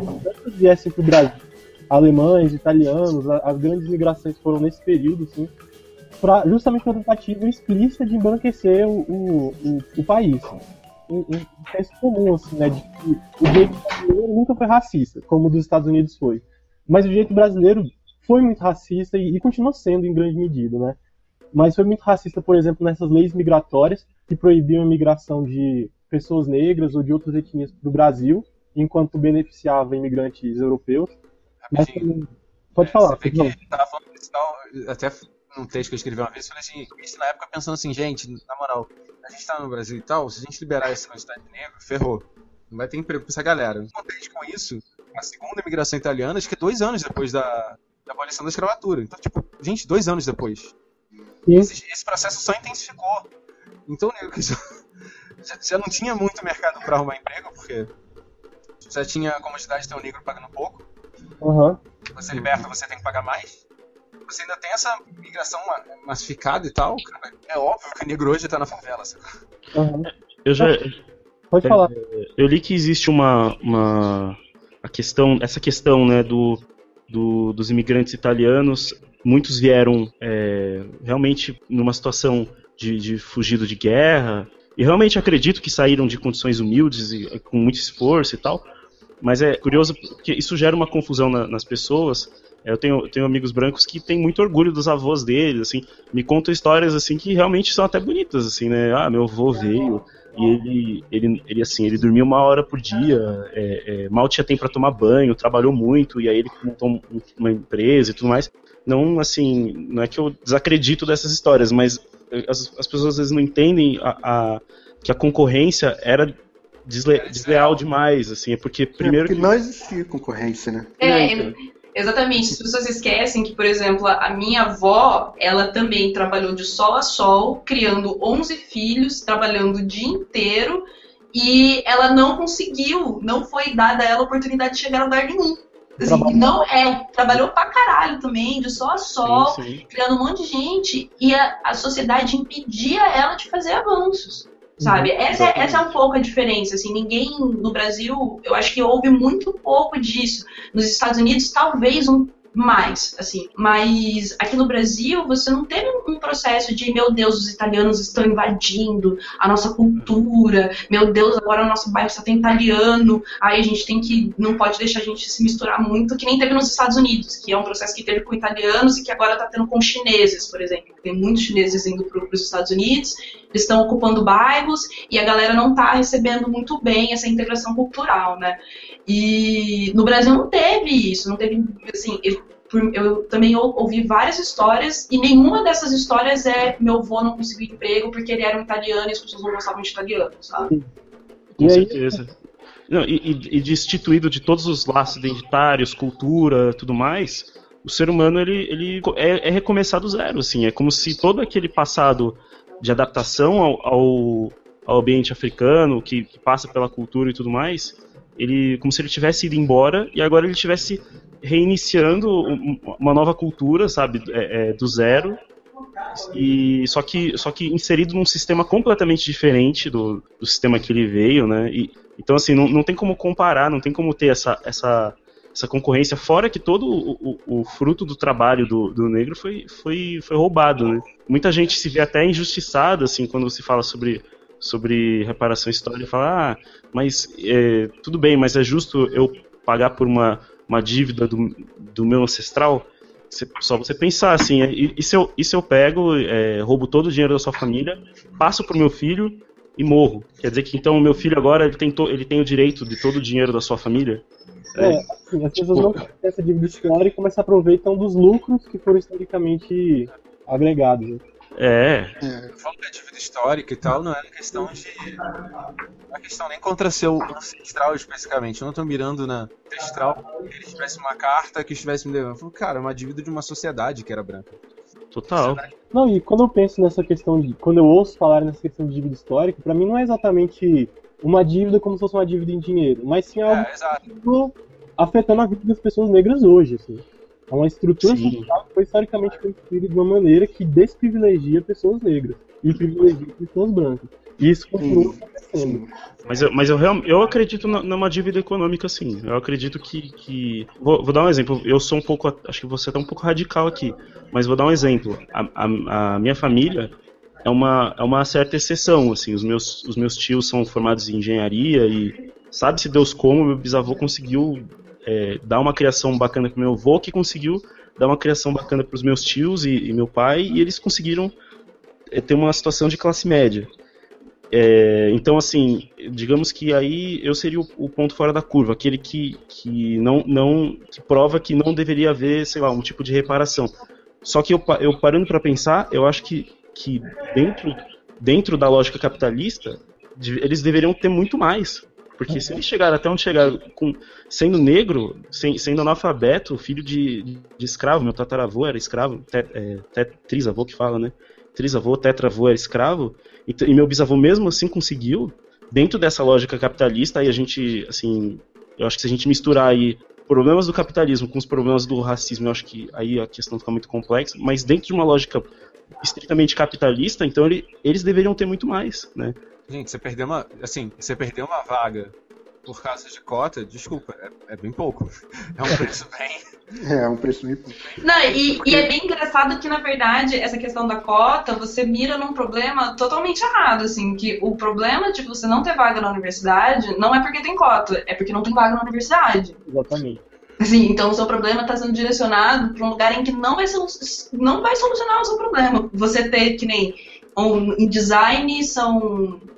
S10: imigrantes viessem para o Brasil. Alemães, italianos, as grandes migrações foram nesse período, assim, pra, justamente uma tentativa explícita de embranquecer o, o, o, o país. Um, um comum, assim, né, de que o jeito brasileiro nunca foi racista, como o dos Estados Unidos foi. Mas o jeito brasileiro foi muito racista e, e continua sendo em grande medida, né? Mas foi muito racista, por exemplo, nessas leis migratórias que proibiam a imigração de pessoas negras ou de outras etnias para o Brasil, enquanto beneficiava imigrantes europeus. Mas, pode falar.
S14: Você vê que tava falando isso, até num texto que eu escrevi uma vez, eu falei assim, isso na época pensando assim, gente, na moral, a gente tá no Brasil e tal, se a gente liberar essa quantidade de negro, ferrou. Não vai ter emprego pra essa galera. Contente com isso, a segunda imigração italiana, acho que é dois anos depois da, da abolição da escravatura. Então, tipo, gente, dois anos depois. Esse, esse, processo só intensificou. Então, negro que já, já não tinha muito mercado para arrumar emprego, porque já tinha a comodidade de ter um negro pagando pouco.
S10: Uhum.
S14: Você liberta, você tem que pagar mais. Você ainda tem essa migração massificada e tal. Cara, é óbvio que o negro hoje tá na favela.
S10: Uhum.
S7: Eu já.
S10: Pode falar.
S7: É, eu li que existe uma, uma a questão, essa questão, né, do, do, dos imigrantes italianos muitos vieram é, realmente numa situação de, de fugido de guerra, e realmente acredito que saíram de condições humildes e com muito esforço e tal, mas é curioso porque isso gera uma confusão na, nas pessoas. É, eu tenho, tenho amigos brancos que têm muito orgulho dos avós deles, assim, me contam histórias assim que realmente são até bonitas, assim, né? Ah, meu avô veio e ele, ele, ele assim, ele dormia uma hora por dia, é, é, mal tinha tempo para tomar banho, trabalhou muito e aí ele montou uma empresa e tudo mais. Não, assim, não é que eu desacredito dessas histórias, mas as, as pessoas às vezes não entendem a, a que a concorrência era desle, desleal demais, assim, é porque primeiro
S9: é porque que... não existia concorrência, né?
S8: É, exatamente. As pessoas esquecem que, por exemplo, a minha avó, ela também trabalhou de sol a sol, criando 11 filhos, trabalhando o dia inteiro, e ela não conseguiu, não foi dada a ela a oportunidade de chegar a lugar nenhum. Assim, não é, trabalhou pra caralho também, de sol a sol, sim, sim. criando um monte de gente, e a, a sociedade impedia ela de fazer avanços sabe? Uhum, essa, é, essa é um pouco a diferença, assim, ninguém no Brasil, eu acho que houve muito pouco disso. Nos Estados Unidos, talvez um mais, assim. Mas aqui no Brasil, você não teve um processo de, meu Deus, os italianos estão invadindo a nossa cultura, meu Deus, agora o nosso bairro só tem italiano, aí a gente tem que, não pode deixar a gente se misturar muito, que nem teve nos Estados Unidos, que é um processo que teve com italianos e que agora está tendo com chineses, por exemplo. Tem muitos chineses indo para os Estados Unidos, eles estão ocupando bairros e a galera não está recebendo muito bem essa integração cultural, né? E no Brasil não teve isso, não teve, assim, eu, eu também ouvi várias histórias e nenhuma dessas histórias é meu avô não conseguiu emprego porque ele era um italiano e as pessoas não gostavam de italiano, sabe?
S7: Com certeza. Não, e, e, destituído de todos os laços identitários, cultura, tudo mais, o ser humano ele, ele é, é recomeçar do zero, assim. É como se todo aquele passado de adaptação ao, ao, ao ambiente africano, que, que, passa pela cultura e tudo mais, ele como se ele tivesse ido embora e agora ele tivesse reiniciando uma nova cultura, sabe, é, é, do zero. E só que só que inserido num sistema completamente diferente do, do sistema que ele veio, né? E, então assim não, não tem como comparar, não tem como ter essa essa essa concorrência, fora que todo o, o, o fruto do trabalho do, do, negro foi, foi, foi roubado, né? Muita gente se vê até injustiçada, assim, quando se fala sobre, sobre reparação histórica, fala, ah, mas é, tudo bem, mas é justo eu pagar por uma, uma dívida do, do meu ancestral? só você pensar assim, é, e, e, se, eu, e se eu pego, é, roubo todo o dinheiro da sua família, passo pro meu filho e morro? Quer dizer que então o meu filho agora ele tem, to, ele tem o direito de todo o dinheiro da sua família?
S10: É, assim, as pessoas não têm essa dívida histórica, mas se aproveitam dos lucros que foram historicamente agregados.
S7: É.
S14: é. Falando da dívida histórica e tal, não é questão de. Não é questão nem contra seu ancestral especificamente. Eu não estou mirando na ancestral que ele tivesse uma carta que estivesse me levando. Eu falo, cara, é uma dívida de uma sociedade que era branca.
S7: Total.
S10: Não, e quando eu penso nessa questão de. Quando eu ouço falar nessa questão de dívida histórica, para mim não é exatamente uma dívida como se fosse uma dívida em dinheiro, mas sim algo é, afetando a vida das pessoas negras hoje. Assim. É uma estrutura sim. social que foi historicamente construída de uma maneira que desprivilegia pessoas negras e privilegia pessoas brancas. E isso continua acontecendo.
S7: Mas eu, mas eu, eu acredito numa dívida econômica, sim. Eu acredito que. que... Vou, vou, dar um exemplo. Eu sou um pouco. Acho que você está um pouco radical aqui. Mas vou dar um exemplo. A, a, a minha família é uma, é uma certa exceção, assim, os meus, os meus tios são formados em engenharia e sabe-se Deus como meu bisavô conseguiu é, dar uma criação bacana para meu avô, que conseguiu dar uma criação bacana para os meus tios e, e, meu pai, e eles conseguiram é, ter uma situação de classe média. É, então, assim, digamos que aí eu seria o, o, ponto fora da curva, aquele que, que não, não que prova que não deveria haver, sei lá, um tipo de reparação. Só que eu, eu parando para pensar, eu acho que que dentro, dentro da lógica capitalista, eles deveriam ter muito mais. Porque se eles chegaram até onde chegaram com, sendo negro, sem, sendo analfabeto, filho de, de escravo, meu tataravô era escravo, te, é, te, trisavô que fala, né? Trisavô, tetravô era escravo, e, e, meu bisavô mesmo assim conseguiu, dentro dessa lógica capitalista, aí a gente, assim, eu acho que se a gente misturar aí problemas do capitalismo com os problemas do racismo, eu acho que aí a questão fica muito complexa, mas dentro de uma lógica estritamente capitalista, então ele, eles deveriam ter muito mais, né?
S14: Gente, você perdeu uma, assim, você perdeu uma vaga por causa de cota, desculpa, é, é bem pouco. É um preço bem,
S9: É, um preço meio.
S8: Não, e, e é bem engraçado que, na verdade, essa questão da cota, você mira num problema totalmente errado, assim, que o problema de você não ter vaga na universidade não é porque tem cota, é porque não tem vaga na universidade.
S10: Exatamente.
S8: Assim, então o seu problema está sendo direcionado para um lugar em que não vai, solu- não vai solucionar o seu problema. Você ter que nem um, em design são é-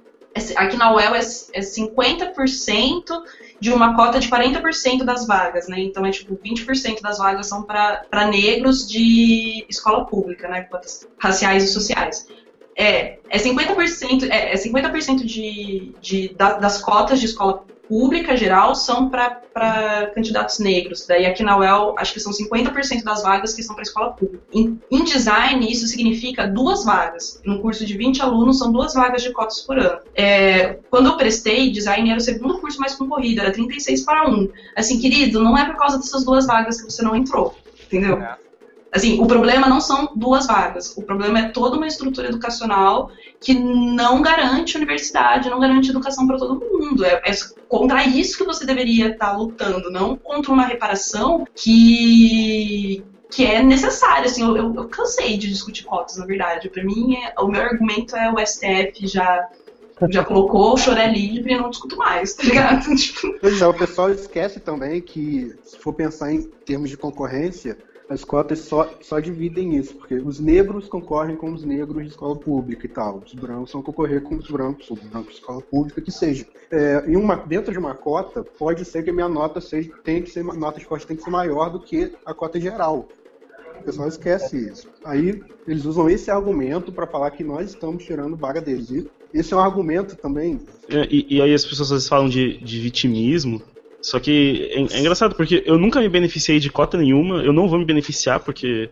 S8: aqui na UEL é, é 50% de uma cota de 40% das vagas, né? Então é tipo 20% das vagas são para negros de escola pública, né? Cotas raciais e sociais. É, é 50%, é, é 50% de, de, da- das cotas de escola pública geral são para candidatos negros. Daí aqui na UEL, acho que são 50% das vagas que são para escola pública. Em, em design, isso significa duas vagas. Num curso de 20 alunos, são duas vagas de cotas por ano. É, quando eu prestei, design era o segundo curso mais concorrido, era 36 para 1. Assim, querido, não é por causa dessas duas vagas que você não entrou. Entendeu? Assim, o problema não são duas vagas. O problema é toda uma estrutura educacional que não garante universidade, não garante educação para todo mundo. É, é contra isso que você deveria estar lutando, não contra uma reparação que que é necessária. Assim, eu, eu, eu cansei de discutir cotas, na verdade. Para mim, é- o meu argumento é o STF já já colocou o choré livre e não discuto mais, tá ligado? Tipo,
S9: Pois é, o pessoal esquece também que, se for pensar em termos de concorrência, as cotas só, só dividem isso, porque os negros concorrem com os negros de escola pública e tal, os brancos vão concorrer com os brancos, ou brancos de escola pública, que seja. É, uma, dentro de uma cota, pode ser que a minha nota seja, tem que ser, nota de corte tem que ser maior do que a cota geral. O pessoal esquece isso. Aí eles usam esse argumento para falar que nós estamos tirando vaga deles. E esse é um argumento também
S7: É, E, e aí as pessoas às vezes falam de, de vitimismo. Só que é, é engraçado, porque eu nunca me beneficiei de cota nenhuma, eu não vou me beneficiar, porque,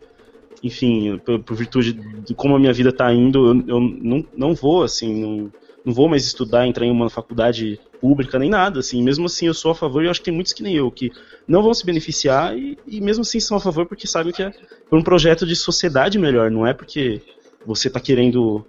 S7: enfim, por, por virtude de como a minha vida tá indo, eu, eu não, não vou, assim, não, não vou mais estudar, entrar em uma faculdade pública, nem nada, assim. Mesmo assim, eu sou a favor, e eu acho que tem muitos que nem eu, que não vão se beneficiar, e, e mesmo assim são a favor porque sabem que é por um projeto de sociedade melhor, não é porque você tá querendo.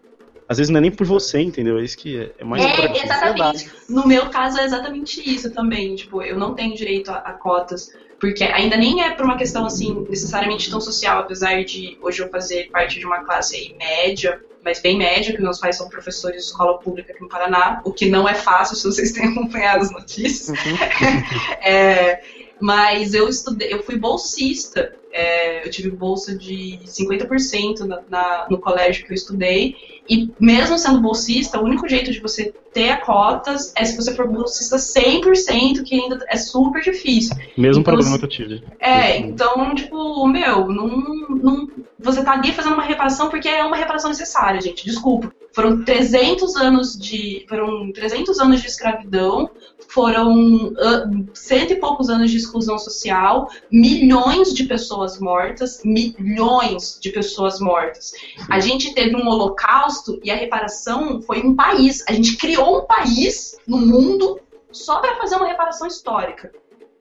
S7: Às vezes não é nem por você, entendeu? É isso que é, é mais
S8: É,
S7: importante.
S8: exatamente. No meu caso é exatamente isso também. Tipo, eu não tenho direito a, a cotas, porque ainda nem é por uma questão assim necessariamente tão social, apesar de hoje eu fazer parte de uma classe aí média, mas bem média, que meus pais são professores de escola pública aqui no Paraná, o que não é fácil se vocês têm acompanhado as notícias. É, mas eu estudei, eu fui bolsista. é, eu tive bolsa de 50% na, na- no colégio que eu estudei. E mesmo sendo bolsista, o único jeito de você ter cotas é se você for bolsista 100%, que ainda é super difícil.
S7: Mesmo
S8: Então,
S7: problema que eu tive.
S8: É, então, tipo, meu, não, não, você tá ali fazendo uma reparação porque é uma reparação necessária, gente. Desculpa. Foram 300 anos de. Foram 300 anos de escravidão, foram ah, cento e poucos anos de exclusão social, milhões de pessoas mortas, milhões de pessoas mortas. A gente teve um holocausto e a reparação foi um país. A gente criou um país no mundo só para fazer uma reparação histórica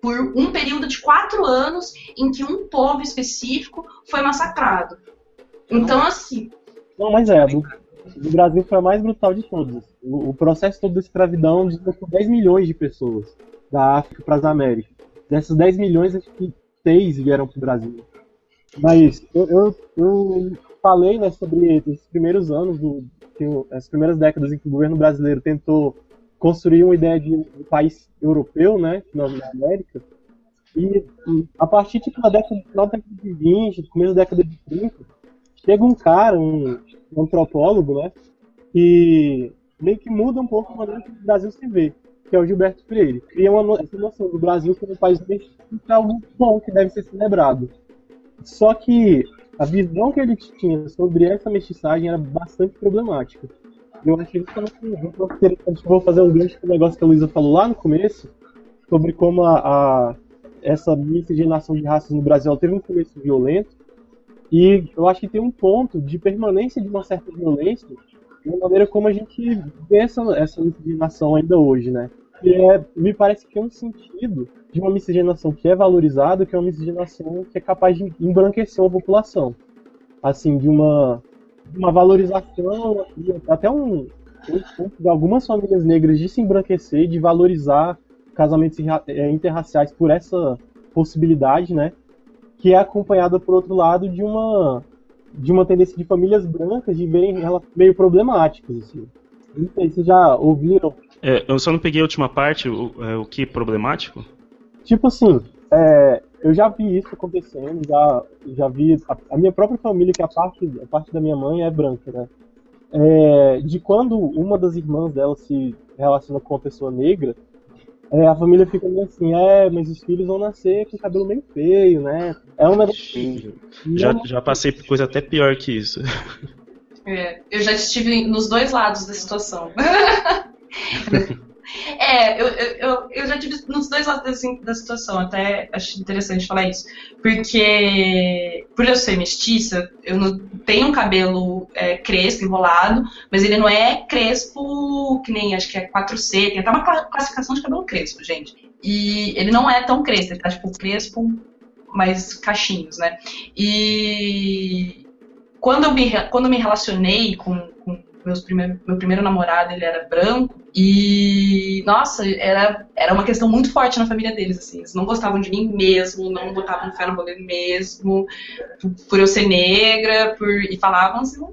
S8: por um período de quatro anos em que um povo específico foi massacrado. Então, assim,
S10: Não, mas é, do, Brasil foi a mais brutal de todas. O, o processo todo da escravidão deslocou 10 milhões de pessoas da África para as Américas. Dessas 10 milhões, acho que 6 vieram para o Brasil. Mas eu, eu, eu falei né, sobre esses primeiros anos, do, as primeiras décadas em que o governo brasileiro tentou construir uma ideia de um país europeu, né, na, na América. E a partir tipo, da década, da década de 20, do começo da década de 30, chega um cara, um antropólogo, né, que meio que muda um pouco a maneira que o Brasil se vê, que é o Gilberto Freire. Cria uma, essa noção do Brasil como um país que é algo bom, que deve ser celebrado. Só que a visão que ele tinha sobre essa mestiçagem era bastante problemática. Eu achei justamente ponto interessante. Vou fazer um o negócio que a Luísa falou lá no começo, sobre como a, a- essa miscigenação de raças no Brasil teve um começo violento. E eu acho que tem um ponto de permanência de uma certa violência na maneira como a gente vê essa, essa miscigenação ainda hoje, né? E é, me parece que tem um sentido de uma miscigenação que é valorizada, que é uma miscigenação que é capaz de embranquecer uma população. Assim, de uma, uma valorização, até um, um ponto de algumas famílias negras de se embranquecer, de valorizar casamentos eh, interraciais por essa possibilidade, né? Que é acompanhada, por outro lado, de uma de uma tendência de famílias brancas de verem elas meio problemáticas. Assim. Não sei se já ouviram.
S7: É, eu só não peguei a última parte, o, é, o que problemático?
S10: Tipo assim, é, eu já vi isso acontecendo, já, já vi. A, a, minha própria família, que a parte, a parte da minha mãe é branca, né? É, de quando uma das irmãs dela se relaciona com uma pessoa negra, é, a família fica meio assim, é, mas os filhos vão nascer com cabelo meio feio, né? É um negócio.
S7: Já, já passei por coisa até pior que isso.
S8: É, eu já estive nos dois lados da situação. É, eu, eu, eu já tive nos dois lados assim, da situação, até acho interessante falar isso. Porque, por eu ser mestiça, eu não tenho um cabelo é, crespo, enrolado, mas ele não é crespo que nem acho que é 4C, tem até uma classificação de cabelo crespo, gente. E ele não é tão crespo, ele tá tipo crespo, mais cachinhos, né? E quando eu me, quando eu me relacionei com, meus meu primeiro namorado, ele era branco, e, nossa, era, era uma questão muito forte na família deles, assim. Eles não gostavam de mim mesmo, não botavam fé no rolê mesmo, por, eu ser negra, por, e falavam assim, não,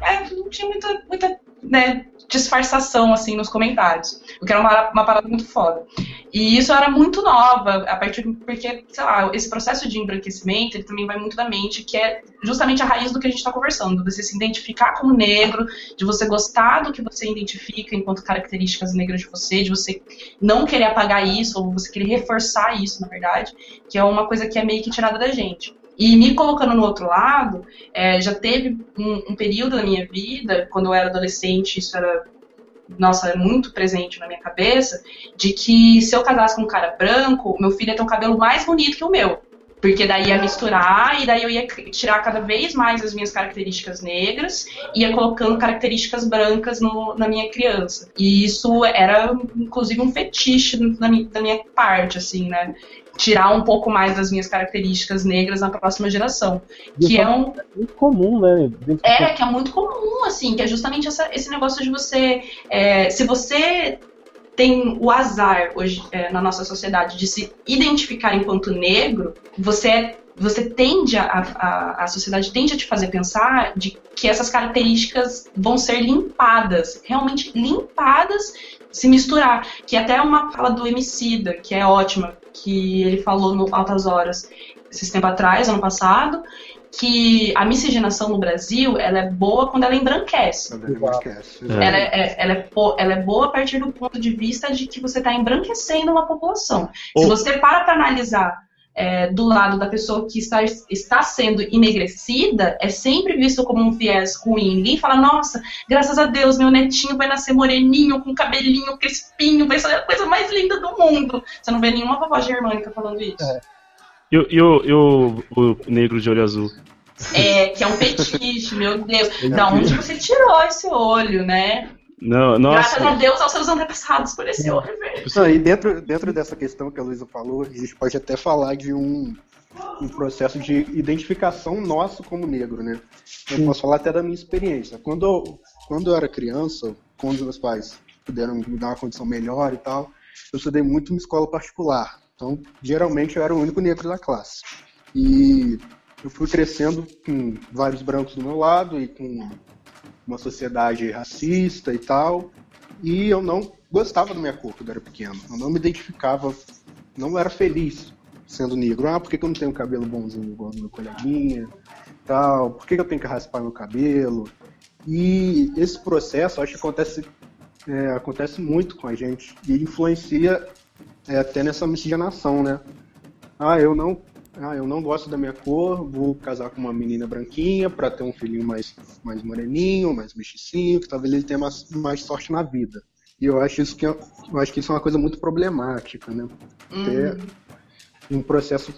S8: é, não tinha muita, muita né, disfarçação, assim, nos comentários. O que era uma, uma parada muito foda. E isso era muito nova, a partir porque, sei lá, esse processo de embranquecimento, ele também vai muito da mente, que é justamente a raiz do que a gente está conversando, você se identificar como negro, de você gostar do que você identifica enquanto características negras de você, de você não querer apagar isso, ou você querer reforçar isso, na verdade, que é uma coisa que é meio que tirada da gente. E me colocando no outro lado, é, já teve um, um, período da minha vida, quando eu era adolescente, isso era, nossa, muito presente na minha cabeça, de que se eu casasse com um cara branco, meu filho ia ter um cabelo mais bonito que o meu. Porque daí ia misturar e daí eu ia tirar cada vez mais as minhas características negras e ia colocando características brancas no, na minha criança. E isso era, inclusive, um fetiche da minha, da minha parte, assim, né? tirar um pouco mais das minhas características negras na próxima geração. que é um.
S10: Muito comum, né?
S8: É, que é muito comum, assim, que é justamente essa, esse negócio de você. É, se você tem o azar hoje é, na nossa sociedade de se identificar enquanto negro, você é você tende a, a, a sociedade tende a te fazer pensar de que essas características vão ser limpadas, realmente limpadas, se misturar. Que até uma fala do Emicida, que é ótima, que ele falou no Altas Horas esses tempos atrás, ano passado, que a miscigenação no Brasil ela é boa quando ela embranquece. Ela, embranquece. Ela, é, é, ela, é, ela é boa a partir do ponto de vista de que você está embranquecendo uma população. Se você para para analisar é, do lado da pessoa que está, está sendo enegrecida, é sempre visto como um viés ruim. Ninguém fala, nossa, graças a Deus, meu netinho vai nascer moreninho, com cabelinho crespinho, vai ser a coisa mais linda do mundo. Você não vê nenhuma vovó germânica falando isso. É.
S7: E, e, o, e o, o negro de olho azul?
S8: É, que é um fetiche, meu Deus. Da onde você tirou esse olho, né?
S7: Não, nossa.
S8: Graças a Deus aos seus antepassados por esse olho, velho.
S9: Não, e dentro, dentro dessa questão que a Luísa falou, a gente pode até falar de um, um processo de identificação nosso como negro, né? Eu posso falar até da minha experiência. Quando eu, quando eu era criança, quando meus pais puderam me dar uma condição melhor e tal, eu estudei muito em escola particular. Então, geralmente eu era o único negro da classe. E eu fui crescendo com vários brancos do meu lado e com uma sociedade racista e tal. E eu não gostava da minha cor quando eu era pequeno. Eu não me identificava, não era feliz sendo negro. Ah, por que, eu não tenho cabelo bonzinho igual do meu coleguinha? Tal? Por que, eu tenho que raspar meu cabelo? E esse processo, acho que acontece, é, acontece muito com a gente e influencia é, até nessa miscigenação, né? Ah, eu não, ah, eu não gosto da minha cor, vou casar com uma menina branquinha para ter um filhinho mais, mais moreninho, mais mexicinho, que talvez ele tenha mais, mais sorte na vida. E eu acho isso que é, eu acho que isso é uma coisa muito problemática, né? Até uhum. um processo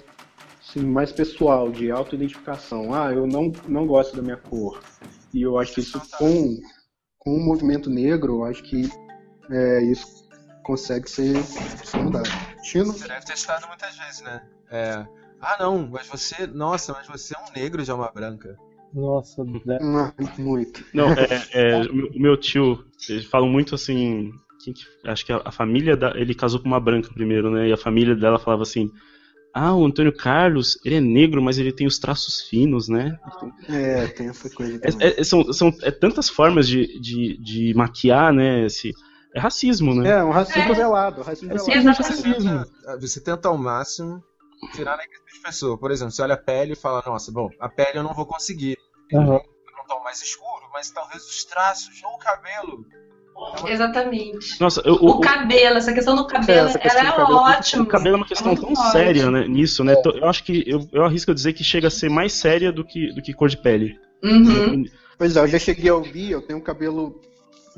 S9: assim, mais pessoal de autoidentificação. Ah, eu não, não gosto da minha cor. E eu acho que isso com, com o movimento negro, eu acho que é, isso consegue ser, mudado. Chino?
S14: Você deve ter estado muitas vezes, né? É, ah, não, mas você. Nossa, mas você é um negro de alma branca.
S10: Nossa, né?
S9: muito.
S7: Não, é, é, o meu tio, eles falam muito assim. Que, acho que a, a família da, ele casou com uma branca primeiro, né? E a família dela falava assim: ah, o Antônio Carlos, ele é negro, mas ele tem os traços finos, né?
S9: É, tem essa coisa.
S7: É, é, são são é, tantas formas de, de, de maquiar, né? Esse, é racismo, né?
S9: É, um racismo velado. Um racismo
S7: É
S9: velado.
S7: simplesmente racismo.
S14: Você tenta ao máximo tirar a de pessoa. Por exemplo, você olha a pele e fala, nossa, bom, a pele eu não vou conseguir.
S10: Aham.
S14: Um tom mais escuro, mas talvez os traços ou o cabelo.
S8: Exatamente.
S7: Nossa, eu,
S8: O cabelo, essa questão do cabelo,
S7: essa questão
S8: ela
S7: do
S8: é
S7: cabelo-
S8: ótima.
S7: O cabelo é uma questão
S8: muito
S7: tão
S8: forte.
S7: séria, né, nisso, né? Eu acho que eu, eu arrisco a dizer que chega a ser mais séria do que, do que cor de pele.
S8: Uhum.
S9: Pois é, eu já cheguei a ouvir, eu tenho um cabelo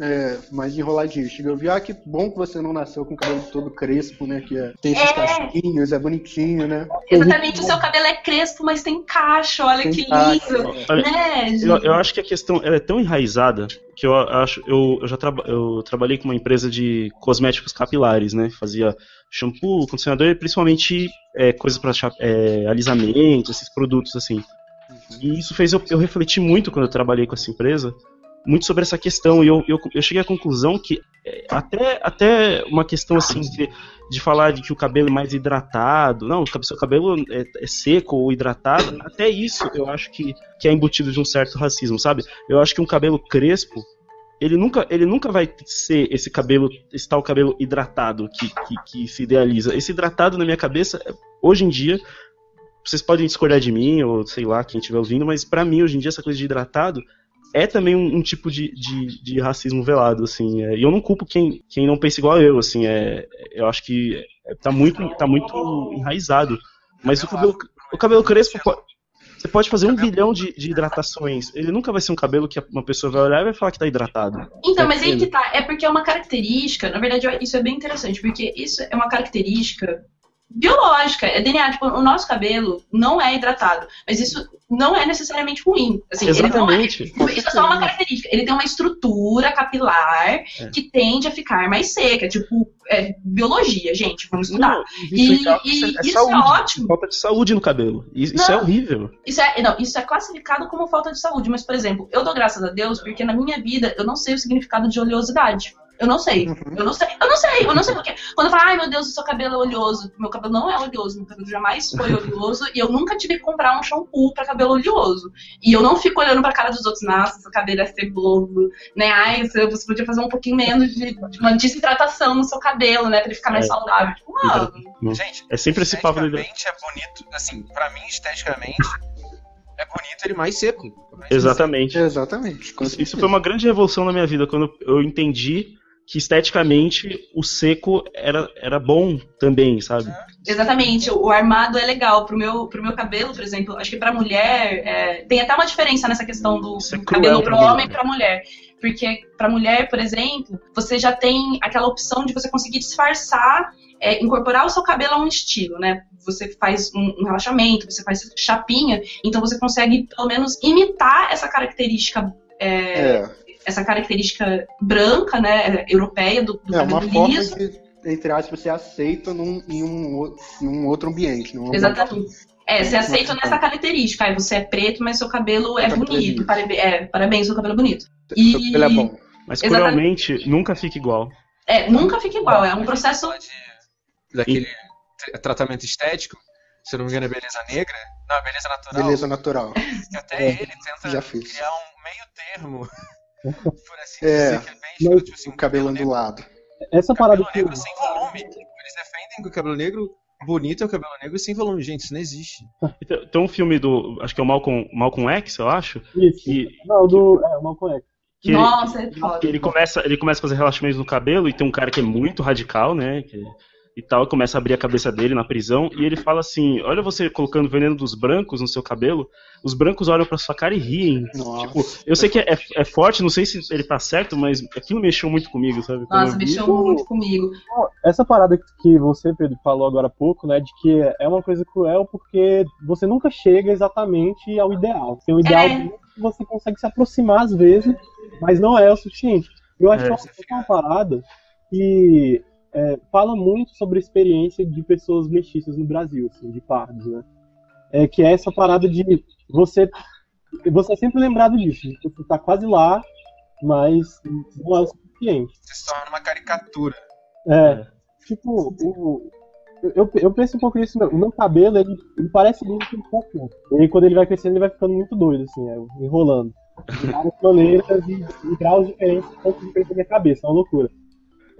S9: é, mais enroladinho. Cheguei a ouvir, ah, que bom que você não nasceu com o cabelo todo crespo, né? Que é- tem esses
S8: É.
S9: casquinhos, é bonitinho, né?
S8: Exatamente, o seu cabelo é crespo, mas tem cacho, olha
S9: Tem
S8: que
S9: cacho,
S8: lindo.
S7: Olha,
S8: Né?
S7: Eu, eu acho que a questão ela é tão enraizada que eu acho eu, eu já traba, eu trabalhei com uma empresa de cosméticos capilares, né? Fazia shampoo, condicionador e principalmente é, coisas para é, alisamento, esses produtos assim. E isso fez eu, eu refletir muito quando eu trabalhei com essa empresa, muito sobre essa questão. E eu, eu, eu cheguei à conclusão que é, até, até uma questão assim de, de falar de que o cabelo é mais hidratado, não, o seu cabelo é, é seco ou hidratado, até isso eu acho que, que é embutido de um certo racismo, sabe? Eu acho que um cabelo crespo, ele nunca, ele nunca vai ser esse cabelo, esse tal cabelo hidratado que, que, que se idealiza. Esse hidratado na minha cabeça, hoje em dia, vocês podem discordar de mim, ou sei lá, quem estiver ouvindo, mas pra mim, hoje em dia, essa coisa de hidratado é também um, um tipo de, de, de racismo velado, assim. é, e eu não culpo quem, quem não pensa igual eu, assim. É, eu acho que é, tá, muito, tá muito enraizado. Mas o cabelo, o cabelo crespo, po- você pode fazer um bilhão de, de hidratações. Ele nunca vai ser um cabelo que uma pessoa vai olhar e vai falar que tá hidratado.
S8: Então, mas aí que tá. É porque é uma característica, na verdade, isso é bem interessante, porque isso é uma característica biológica, é DNA. Tipo, o nosso cabelo não é hidratado, mas isso não é necessariamente ruim. Assim, é-
S7: Exatamente.
S8: isso é só uma característica. Ele tem uma estrutura capilar
S7: É.
S8: que tende a ficar mais seca. Tipo, é, biologia, gente, vamos estudar.
S7: Não,
S8: e
S7: isso é-
S8: e
S7: isso é
S8: isso
S7: saúde.
S8: é ótimo.
S7: Falta de saúde no cabelo. Isso, isso
S8: Não.
S7: é horrível.
S8: Isso é, não, isso é classificado como falta de saúde, mas, por exemplo, eu dou graças a Deus porque na minha vida eu não sei o significado de oleosidade. Eu não sei. Eu não sei. Eu não sei. Eu não sei porque. Quando eu falo, ai meu Deus, o seu cabelo é oleoso. Meu cabelo não é oleoso. Meu cabelo jamais foi oleoso. e eu nunca tive que comprar um shampoo pra cabelo oleoso. E eu não fico olhando pra cara dos outros, nossa, seu cabelo é ceboso. Né? Ai, você você podia fazer um pouquinho menos de, de uma desidratação no seu cabelo, né? Pra ele ficar mais
S7: É.
S8: saudável. Tipo, mano.
S14: Gente,
S7: é sempre esse papo
S14: Esteticamente é bonito, assim, pra mim, esteticamente, é bonito ele mais seco.
S7: Exatamente.
S9: Exatamente.
S7: Isso, isso foi uma grande revolução na minha vida, quando eu entendi que esteticamente o seco era, era bom também, sabe?
S8: Exatamente, o armado é legal. Pro meu, pro meu cabelo, por exemplo, acho que pra mulher é, tem até uma diferença nessa questão do, do cabelo pro homem e pra mulher. Porque pra mulher, por exemplo, você já tem aquela opção de você conseguir disfarçar, é, incorporar o seu cabelo a um estilo, né? Você faz um, um relaxamento, você faz chapinha, então você consegue pelo menos imitar essa característica. é,
S9: É.
S8: Essa característica branca, né, europeia do, do
S9: É uma forma
S8: liso.
S9: que, entre aspas, você aceita num, em, um, em um outro ambiente. Num
S8: Exatamente. É, você aceita nessa característica. Aí você é preto, mas seu cabelo é
S9: Seu é
S8: bonito. Parabe- é, parabéns, seu cabelo é bonito.
S9: Seu
S8: E
S9: cabelo é bom.
S7: Mas
S8: Exatamente.
S7: cruelmente nunca fica igual.
S8: é, nunca fica igual. É um processo.
S14: Daquele tra- tratamento estético, se eu não me engano é beleza negra, não, é beleza natural.
S9: Beleza natural.
S14: Que até ele tenta
S9: Já fiz.
S14: criar um meio termo.
S9: É,
S14: assim,
S9: o cabelo ondulado.
S10: Essa parada que.
S14: Negro sem volume. Eles defendem que o cabelo negro bonito é o cabelo negro sem volume. Gente, isso não existe.
S7: Tem, tem um filme do. Acho que é o Malcolm, Malcolm X, eu acho.
S10: Isso.
S7: Que,
S10: Não, do. É, o Malcolm X.
S7: que ele-
S8: Nossa, é foda.
S7: que ele começa, ele começa a fazer relaxamentos no cabelo e tem um cara que é muito radical, né? que- e tal, e começa a abrir a cabeça dele na prisão e ele fala assim: Olha você colocando veneno dos brancos no seu cabelo, os brancos olham pra sua cara e riem. Tipo, eu sei que é, é forte, não sei se ele tá certo, mas aquilo mexeu muito comigo, sabe? Quando
S8: Nossa, mexeu muito comigo.
S10: Essa parada que você, Pedro, falou agora há pouco, né, de que é uma coisa cruel porque você nunca chega exatamente ao ideal. Tem um ideal
S8: É.
S10: que você consegue se aproximar às vezes, mas não é o suficiente. Eu acho
S7: É.
S10: que é uma parada que é, fala muito sobre a experiência de pessoas mestiças no Brasil, assim, de pardos, né? É que é essa parada de você você é sempre lembrado disso, de você tá quase lá, mas não é o suficiente.
S14: Você se torna uma caricatura.
S10: É, tipo, o- eu, eu penso um pouco nisso. O meu cabelo, ele, ele parece muito um pouco. E quando ele vai crescendo, ele vai ficando muito doido, assim, é, enrolando. De várias maneiras e, e graus diferentes, um pouco diferente da minha cabeça, é uma loucura.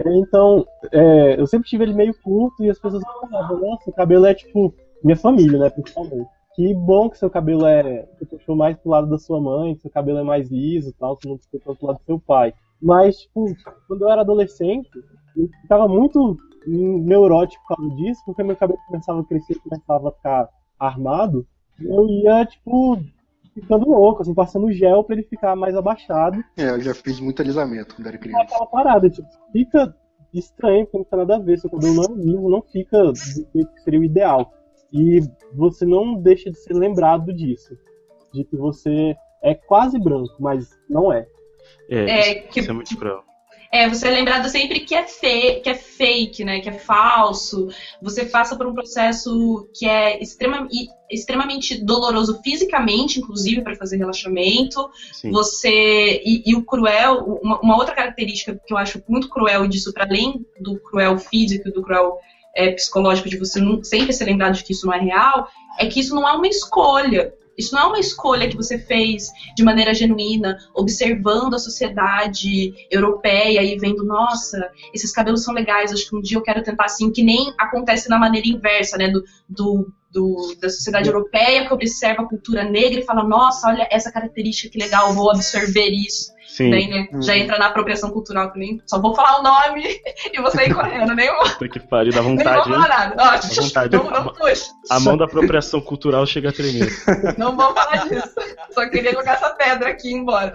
S10: Então, é, eu sempre tive ele meio curto e as pessoas falavam, nossa, o cabelo é tipo minha família, né, principalmente. Que bom que seu cabelo é. Você puxou mais pro lado da sua mãe, que seu cabelo é mais liso e tal, você não puxou pro lado do seu pai. Mas, tipo, quando eu era adolescente, eu ficava muito neurótico por causa disso, porque meu cabelo começava a crescer, começava a ficar armado, eu ia, tipo, ficando louco, assim, passando gel pra ele ficar mais abaixado.
S9: É, eu já fiz muito alisamento quando era criança.
S10: aquela parada, tipo, fica estranho, porque não tem nada a ver, seu cabelo não é liso, não fica do jeito que seria o ideal. E você não deixa de ser lembrado disso. De que você é quase branco, mas não é.
S7: É,
S8: É,
S7: isso,
S8: que-
S7: isso é muito cruel.
S8: É, você é lembrado sempre que é, fe que é fake, né? Que é falso. Você passa por um processo que é extrema extremamente doloroso fisicamente, inclusive, para fazer relaxamento.
S7: Sim.
S8: Você. E, e o cruel, uma, uma outra característica que eu acho muito cruel disso, para além do cruel físico e do cruel é, psicológico, de você não, sempre ser lembrado de que isso não é real, é que isso não é uma escolha. Isso não é uma escolha que você fez de maneira genuína, observando a sociedade europeia e vendo, nossa, esses cabelos são legais, acho que um dia eu quero tentar assim, que nem acontece na maneira inversa, né? Do, do, do- da sociedade europeia que observa a cultura negra e fala, nossa, olha essa característica que legal, vou absorver isso.
S7: Sim.
S8: Daí, né,
S7: Uhum.
S8: já entra na apropriação cultural que nem. Só vou falar o nome e vou sair correndo, nem vou,
S7: Puta que pariu, dá
S8: nem
S7: vontade,
S8: vou
S7: hein?
S8: falar nada. Ó,
S7: Dá vontade.
S8: não, não puxa.
S7: A mão da apropriação cultural chega a tremer.
S8: Não vou falar disso. Só queria jogar essa pedra aqui e ir embora.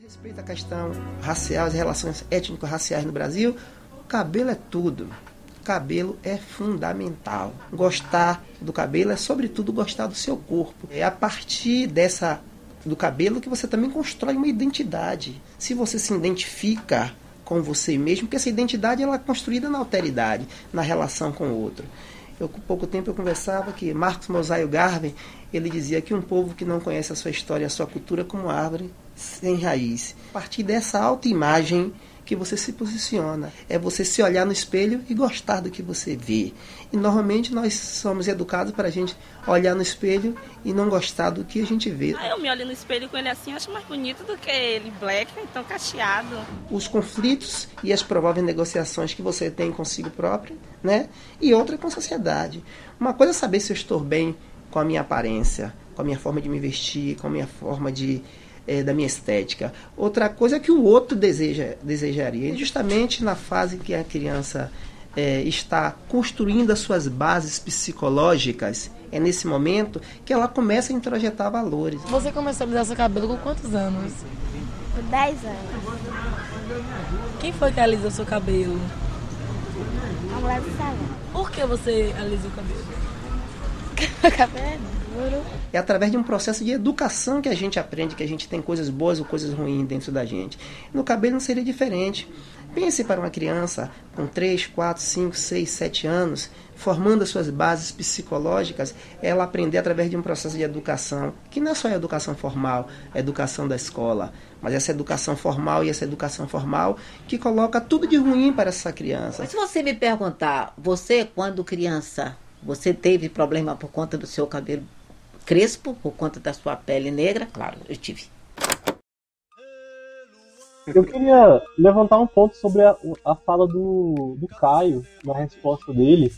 S16: respeito à questão racial, as relações étnico-raciais no Brasil, o cabelo é tudo. Cabelo é fundamental. Gostar do cabelo é, sobretudo, gostar do seu corpo. É a partir dessa do cabelo que você também constrói uma identidade. Se você se identifica com você mesmo, porque essa identidade ela é construída na alteridade, na relação com o outro. Eu, com pouco tempo eu conversava que Marcos Mosaio Garvey, ele dizia que um povo que não conhece a sua história, a sua cultura como árvore sem raiz. A partir dessa autoimagem que você se posiciona, é você se olhar no espelho e gostar do que você vê. E normalmente nós somos educados para a gente olhar no espelho e não gostar do que a gente vê.
S17: Aí eu me olho no espelho com ele assim, acho mais bonito do que ele black, então cacheado.
S16: os conflitos e as prováveis negociações que você tem consigo próprio, né? E outra com a sociedade. Uma coisa é saber se eu estou bem com a minha aparência, com a minha forma de me vestir, com a minha forma de eh, da minha estética. Outra coisa é que o outro deseja, desejaria. E justamente na fase que a criança eh, está construindo as suas bases psicológicas, é nesse momento que ela começa a introjetar valores.
S18: Você começou a alisar seu cabelo com quantos anos?
S11: Com 10 anos.
S18: Quem foi que alisou seu cabelo?
S11: Vamos lá do salão.
S18: Por que você alisou o cabelo?
S11: O cabelo é duro.
S16: É através de um processo de educação que a gente aprende que a gente tem coisas boas ou coisas ruins dentro da gente. No cabelo não seria diferente. Pense para uma criança com 3, 4, 5, 6, 7 anos, formando as suas bases psicológicas, ela aprender através de um processo de educação, que não é só a educação formal, a educação da escola, mas essa educação formal e essa educação formal que coloca tudo de ruim para essa criança.
S19: Se você me perguntar, você quando criança, você teve problema por conta do seu cabelo crespo, por conta da sua pele negra? Claro, eu tive.
S10: Eu queria levantar um ponto sobre a, a fala do, do Caio, na resposta dele,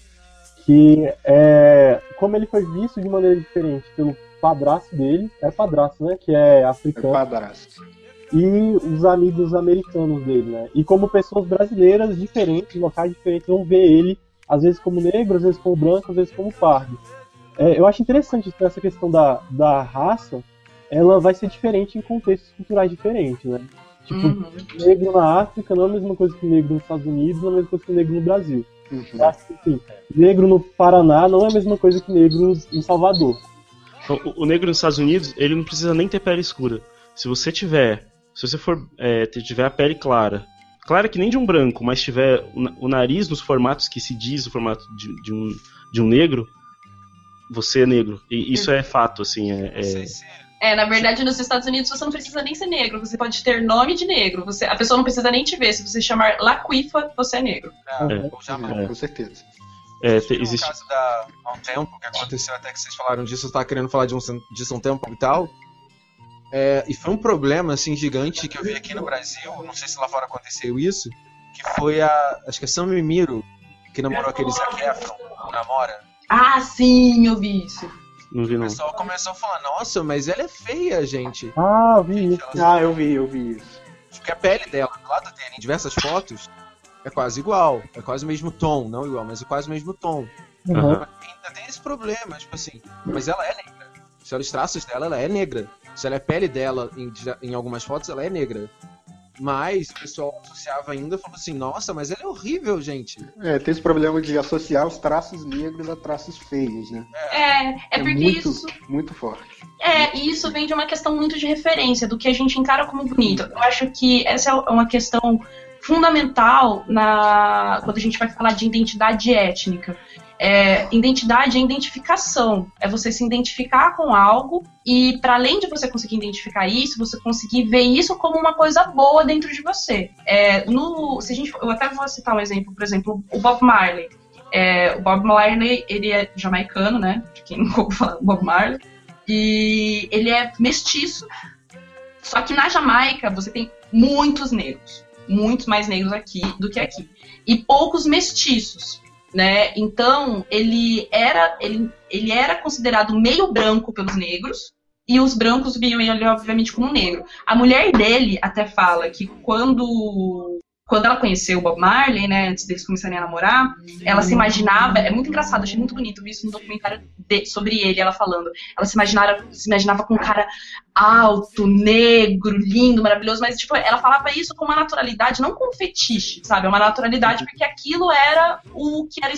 S10: que é, como ele foi visto de maneira diferente pelo padrasto dele, é padrasto, né? Que é africano.
S9: É padrasto.
S10: E os amigos americanos dele, né? E como pessoas brasileiras diferentes, locais diferentes, vão ver ele, às vezes como negro, às vezes como branco, às vezes como pardo. É, eu acho interessante que essa questão da, da raça, ela vai ser diferente em contextos culturais diferentes, né? Tipo, negro na África não é a mesma coisa que negro nos Estados Unidos, não é a mesma coisa que negro no Brasil. Eu acho que, assim, negro no Paraná não é a mesma coisa que negro em Salvador.
S7: O, o negro nos Estados Unidos, ele não precisa nem ter pele escura. Se você tiver, se você for, é, tiver a pele clara, clara que nem de um branco, mas tiver o, na- o nariz nos formatos que se diz o formato de, de um, de um negro, você é negro. E isso é fato, assim. É, é-
S8: É, na verdade, nos Estados Unidos você não precisa nem ser negro, você pode ter nome de negro. Você, a pessoa não precisa nem te ver. Se você chamar Laquifa, você é negro.
S7: É.
S9: É, com certeza.
S7: É, te- existe.
S14: o caso da há um tempo que aconteceu até que vocês falaram disso, eu tava querendo falar de um, disso há um tempo e tal. É, e foi um problema assim gigante que eu vi aqui no Brasil, não sei se lá fora aconteceu isso, que foi a acho que é Sam Mimiro que namorou aquele Zac Efron, namora.
S8: Ah, sim, eu vi isso.
S7: Não vi
S14: O
S7: não.
S14: pessoal começou a falar, nossa, mas ela é feia, gente.
S10: Ah, eu vi isso.
S9: Ah, eu vi, eu vi isso.
S14: Porque a pele dela, do lado dele, em diversas fotos, é quase igual. É quase o mesmo tom. Não igual, mas é quase o mesmo tom.
S10: Uhum.
S14: Ainda tem esse problema, tipo assim. Mas ela é negra. Se olha os traços dela, ela é negra. Se olha a pele dela em, em algumas fotos, ela é negra. Mas o pessoal associava ainda falou assim, nossa, mas ela é horrível, gente.
S9: É, tem esse problema de associar os traços negros a traços feios, né?
S8: É, é porque
S9: muito,
S8: isso.
S9: muito forte.
S8: É, e isso vem de uma questão muito de referência, do que a gente encara como bonito. Eu acho que essa é uma questão fundamental na quando a gente vai falar de identidade étnica. É, identidade é identificação, é você se identificar com algo e para além de você conseguir identificar isso, você conseguir ver isso como uma coisa boa dentro de você. É, no, se a gente, eu até vou citar um exemplo, por exemplo, o Bob Marley. É, o Bob Marley ele é jamaicano, né? De quem nunca ouviu falar Bob Marley e ele é mestiço. Só que na Jamaica você tem muitos negros, muitos mais negros aqui do que aqui, e poucos mestiços, né? Então ele era ele, ele era considerado meio branco pelos negros e os brancos viam ele obviamente como negro. A mulher dele até fala que quando quando ela conheceu o Bob Marley, né, antes deles começarem a namorar, ela se imaginava, é muito engraçado, achei muito bonito isso no documentário de- sobre ele, ela falando. Ela se imaginava, se imaginava com um cara alto, negro, lindo, maravilhoso, mas tipo, ela falava isso com uma naturalidade, não com um fetiche, sabe? Uma naturalidade porque aquilo era o que era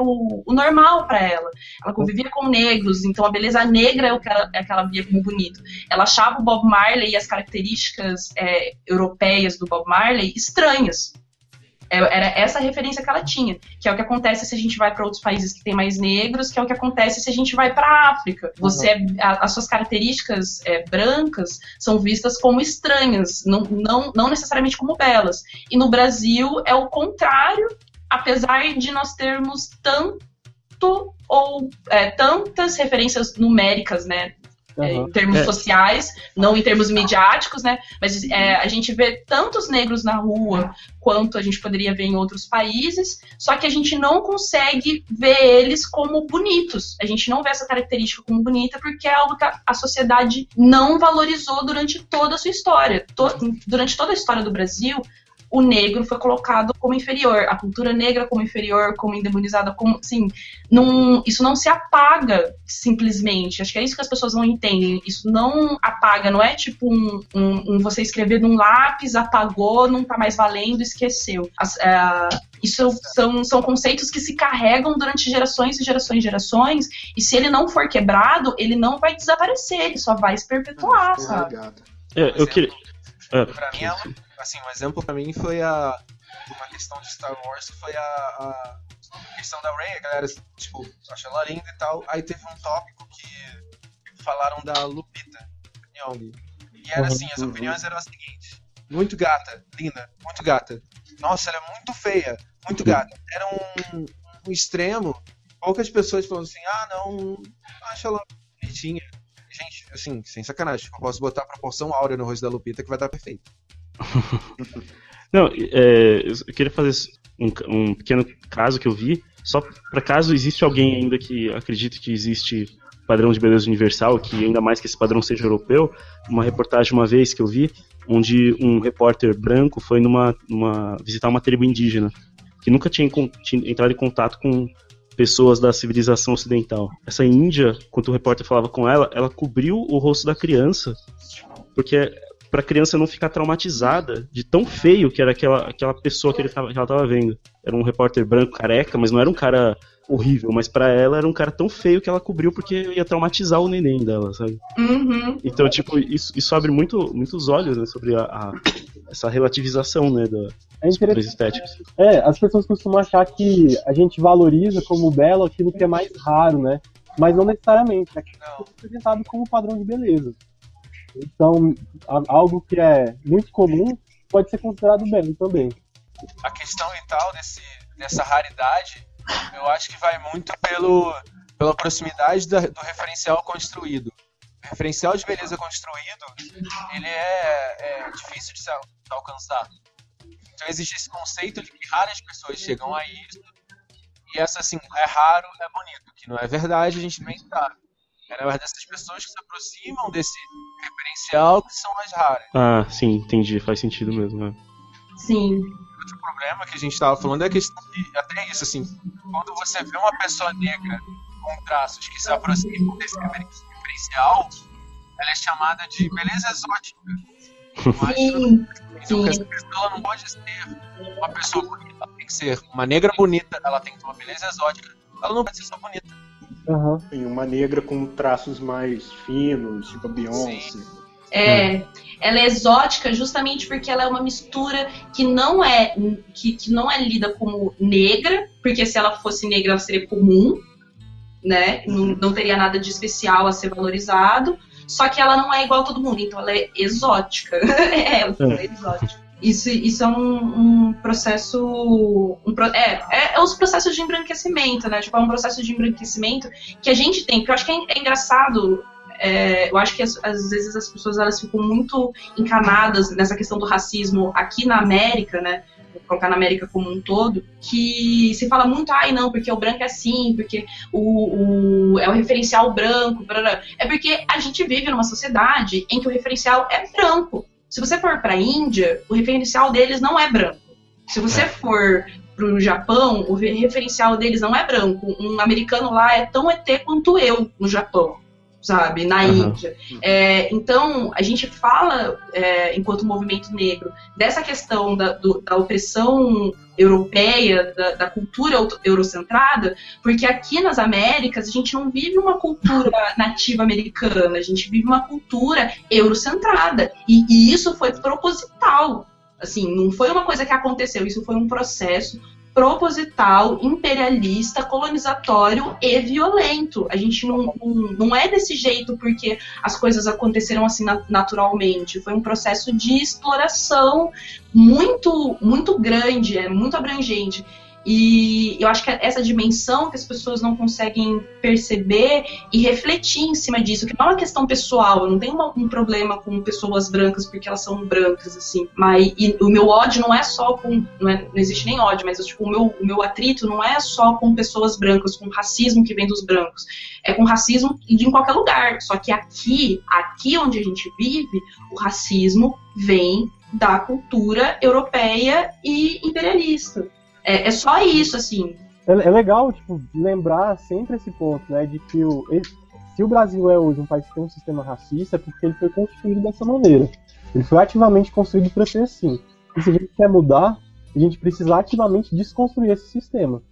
S8: o, o normal pra ela. Ela convivia com negros, então a beleza negra é o que ela, é que ela via como bonito. Ela achava o Bob Marley e as características é, europeias do Bob Marley estranhas. É- Era essa a referência que ela tinha, que é o que acontece se a gente vai para outros países que tem mais negros, que é o que acontece se a gente vai para a África. Você, é- a- as suas características é, brancas são vistas como estranhas, não, não, não necessariamente como belas. E no Brasil é o contrário, apesar de nós termos tanto ou é, tantas referências numéricas, né? É, em termos
S10: É.
S8: sociais, não em termos midiáticos, né? Mas é, a gente vê tantos negros na rua quanto a gente poderia ver em outros países, só que a gente não consegue ver eles como bonitos. A gente não vê essa característica como bonita porque é algo que a, a sociedade não valorizou durante toda a sua história. To- durante toda a história do Brasil, o negro foi colocado como inferior, a cultura negra como inferior, como endemonizada, como assim, não, isso não se apaga simplesmente. Acho que é isso que as pessoas não entendem. Isso não apaga, não é tipo um, um- um você escrever num lápis, apagou, não tá mais valendo, esqueceu. As- é, isso são, são conceitos que se carregam durante gerações e gerações e gerações, e se ele não for quebrado, ele não vai desaparecer, ele só vai se perpetuar, sabe?
S7: É, eu queria. É,
S14: Pra mim, ela, assim, um exemplo pra mim foi a. Uma questão de Star Wars que foi a, a questão da Rey, a galera, tipo, achou ela linda e tal. Aí teve um tópico que falaram da Lupita Nyong'o. E era
S10: Uhum.
S14: assim, as opiniões eram as seguintes. Muito gata, linda, muito gata. Nossa, ela é muito feia, muito gata. Era um, um extremo. Poucas pessoas falando assim, ah, não, acho ela bonitinha. Gente, assim, sem sacanagem, eu posso botar a proporção áurea no rosto da Lupita que vai dar perfeito.
S7: Não, é, eu queria fazer um, um pequeno caso que eu vi, só para caso existe alguém ainda que acredite que existe padrão de beleza universal, que ainda mais que esse padrão seja europeu, uma reportagem uma vez que eu vi, onde um repórter branco foi numa, numa visitar uma tribo indígena, que nunca tinha, tinha entrado em contato com pessoas da civilização ocidental. Essa índia, quando o repórter falava com ela, ela cobriu o rosto da criança, porque para a criança não ficar traumatizada de tão feio que era aquela, aquela pessoa que, ele tava, que ela tava vendo. Era um repórter branco careca, mas não era um cara horrível, mas para ela era um cara tão feio que ela cobriu porque ia traumatizar o neném dela, sabe?
S8: Uhum.
S7: Então, tipo, isso, isso abre muito, muitos olhos né, sobre a, a- essa relativização né, da,
S10: É
S7: dos estéticos.
S10: É, as pessoas costumam achar que a gente valoriza como belo aquilo que é mais raro, né? Mas não necessariamente. Aquilo que é apresentado como padrão de beleza. Então, algo que é muito comum pode ser considerado belo também.
S14: a questão e tal desse, dessa raridade eu acho que vai muito pelo, pela proximidade da- do referencial construído. O referencial de beleza construído, ele é, é difícil de se alcançar. Então existe esse conceito de que raras pessoas chegam a isso, e essa assim, é raro, é bonito, que não é verdade, a gente bem sabe. É na verdade essas pessoas que se aproximam desse referencial que são as raras.
S7: Ah, sim, entendi. Faz sentido mesmo. né?
S8: Sim.
S14: Outro problema que a gente estava falando é a questão de, até isso, assim, quando você vê uma pessoa negra com traços que se aproximam desse refer- referencial, ela é chamada de beleza exótica.
S8: Sim,
S14: Então, que essa pessoa ela não pode ser uma pessoa bonita, ela tem que ser uma negra bonita, ela tem que ter uma beleza exótica, ela não pode ser só bonita.
S9: Tem uma negra com traços mais finos, tipo a Beyoncé.
S8: É, ela é exótica justamente porque ela é uma mistura que não é que, que não é lida como negra, porque se ela fosse negra ela seria comum, né? Não, não teria nada de especial a ser valorizado. Só que ela não é igual a todo mundo, então ela é exótica. é, ela é exótica. Isso, isso é um, um processo. Um, é, é, é os processos de embranquecimento, né? Tipo, é um processo de embranquecimento que a gente tem. Porque eu acho que é, é engraçado. é, eu acho que às, vezes as pessoas elas ficam muito encanadas nessa questão do racismo aqui na América, né? Colocar na América como um todo, que se fala muito, ai não, porque o branco é assim, porque o, o- é o referencial branco, brará. é porque a gente vive numa sociedade em que o referencial é branco. Se você for para a Índia, o referencial deles não é branco. Se você for para o Japão, o re- referencial deles não é branco. Um americano lá é tão ET quanto eu no Japão, sabe? Na
S20: Aham.
S8: Índia. É, então, a gente fala, é, enquanto movimento negro, dessa questão da, do- da opressão europeia, da, da cultura euro- eurocentrada, porque aqui nas Américas a gente não vive uma cultura nativa americana, a gente vive uma cultura eurocentrada. E, e isso foi proposital. Assim, não foi uma coisa que aconteceu, isso foi um processo proposital, imperialista, colonizatório e violento. A gente não, não, é desse jeito porque as coisas aconteceram assim na- naturalmente. Foi um processo de exploração muito, muito grande, é muito abrangente. E eu acho que essa dimensão que as pessoas não conseguem perceber e refletir em cima disso, que não é uma questão pessoal, eu não tenho um problema com pessoas brancas porque elas são brancas, assim. Mas o meu ódio não é só com. Não, é- não existe nem ódio, mas tipo, o, meu, o meu atrito não é só com pessoas brancas, com racismo que vem dos brancos. É com racismo de em qualquer lugar. Só que aqui, aqui onde a gente vive, o racismo vem da cultura europeia e imperialista. É, é só isso, assim.
S10: É, é legal, tipo, lembrar sempre esse ponto, né, de que o, se o Brasil é hoje um país que tem um sistema racista, é porque ele foi construído dessa maneira. Ele foi ativamente construído para ser assim. E se a gente quer mudar, a gente precisa ativamente desconstruir esse sistema.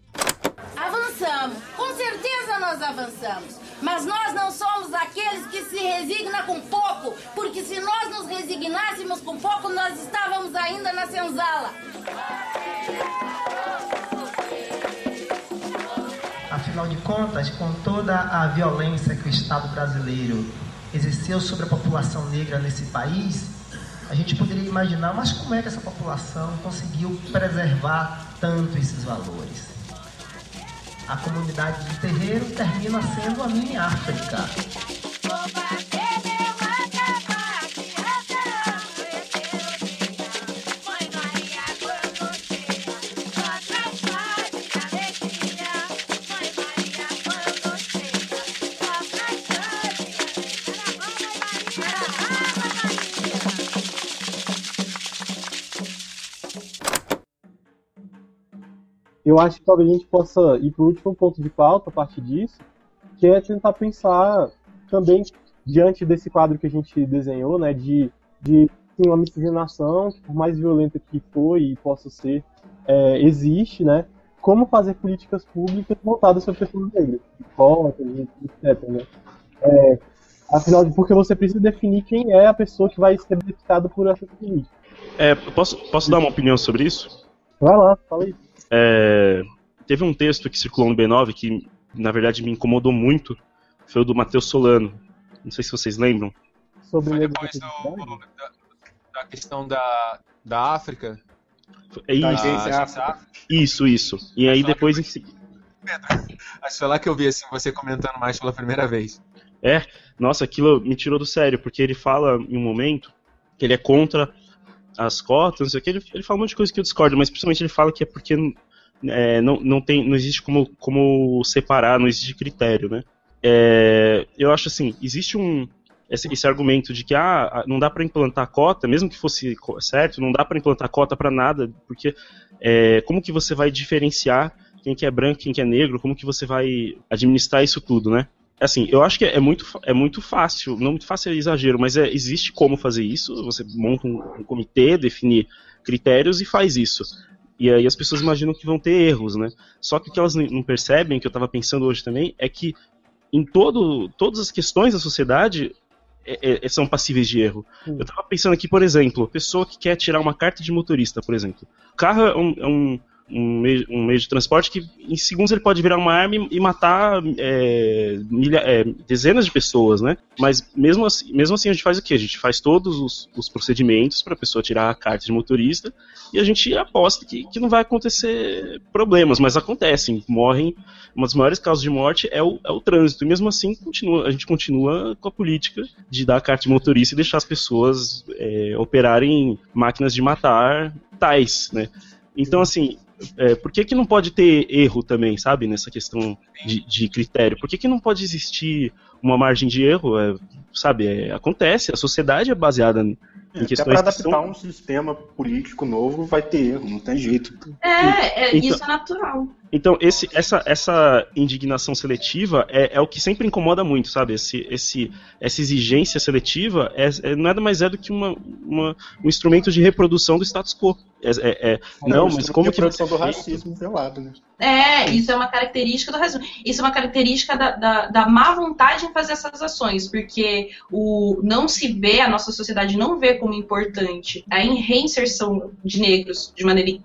S20: Avançamos, com certeza nós avançamos. Mas nós não somos aqueles que se resignam com pouco, porque se nós nos resignássemos com pouco, nós estávamos ainda na senzala.
S21: Afinal de contas, com toda a violência que o Estado brasileiro exerceu sobre a população negra nesse país, a gente poderia imaginar, mas como é que essa população conseguiu preservar tanto esses valores? A comunidade de terreiro termina sendo a mini África.
S10: Eu acho que talvez a gente possa ir para o último ponto de pauta a partir disso, que é tentar pensar também diante desse quadro que a gente desenhou, né, de, de sim, uma miscigenação, que por mais violenta que foi e possa ser, é, existe, né, como fazer políticas públicas voltadas para pessoas negras, cotas, etc. Né? É, afinal, de porque você precisa definir quem é a pessoa que vai ser beneficiada por essa política.
S7: É, posso, posso dar uma opinião sobre isso?
S10: Vai lá, fala aí.
S7: É, teve um texto que circulou no B9 que, na verdade, me incomodou muito. Foi o do Matheus Solano. Não sei se vocês lembram.
S10: Sobre
S14: Depois do, da, da questão da, da África.
S7: É
S14: Da
S7: isso.
S14: agência África.
S7: Isso, isso. E aí depois em, se-
S14: Acho que foi lá que eu vi assim, você comentando mais pela primeira vez.
S7: É, nossa, aquilo me tirou do sério, porque ele fala em um momento que ele é contra as cotas, não sei o que, ele, ele fala um monte de coisa que eu discordo, mas principalmente ele fala que é porque é, não, não, tem, não existe como, como separar, não existe critério, né? É, eu acho assim, existe um, esse, esse, argumento de que ah, não dá para implantar cota, mesmo que fosse certo, não dá para implantar cota para nada, porque é, como que você vai diferenciar quem que é branco, quem que é negro, como que você vai administrar isso tudo, né? Assim, eu acho que é muito, é muito fácil, não muito fácil é exagero, mas é, existe como fazer isso, você monta um, um comitê, define critérios e faz isso. E aí as pessoas imaginam que vão ter erros, né? Só que o que elas não percebem, que eu estava pensando hoje também, é que em todo, todas as questões da sociedade, é, é, são passíveis de erro. Hum. Eu tava pensando aqui, por exemplo, pessoa que quer tirar uma carta de motorista, por exemplo. O carro é um, é um, um, meio, um meio, de transporte que em segundos ele pode virar uma arma e matar é, milha, é, dezenas de pessoas, né? Mas mesmo assim, mesmo assim a gente faz o quê? A gente faz todos os, os procedimentos para a pessoa tirar a carta de motorista e a gente aposta que, que não vai acontecer problemas, mas acontecem, morrem uma das maiores causas de morte é o, é o trânsito. E mesmo assim, continua, a gente continua com a política de dar carta de motorista e deixar as pessoas é, operarem máquinas de matar tais, né? Então, assim, é, por que, que não pode ter erro também, sabe, nessa questão de, de critério? Por que, que não pode existir uma margem de erro? É, sabe, é, acontece, a sociedade é baseada
S9: é, até para adaptar são... um sistema político novo vai ter erro, não tem jeito.
S8: É, é
S7: então,
S8: isso é natural.
S7: Então, esse, essa, essa indignação seletiva é, é o que sempre incomoda muito, sabe? Esse, esse, essa exigência seletiva é, é, nada mais é do que uma, uma, um instrumento de reprodução do status quo. É, é, é não, mas como que.
S9: reprodução do racismo velado, né?
S8: É, isso é uma característica do racismo. Isso é uma característica da, da, da má vontade em fazer essas ações, porque o não se vê, a nossa sociedade não vê como importante a reinserção de negros de maneira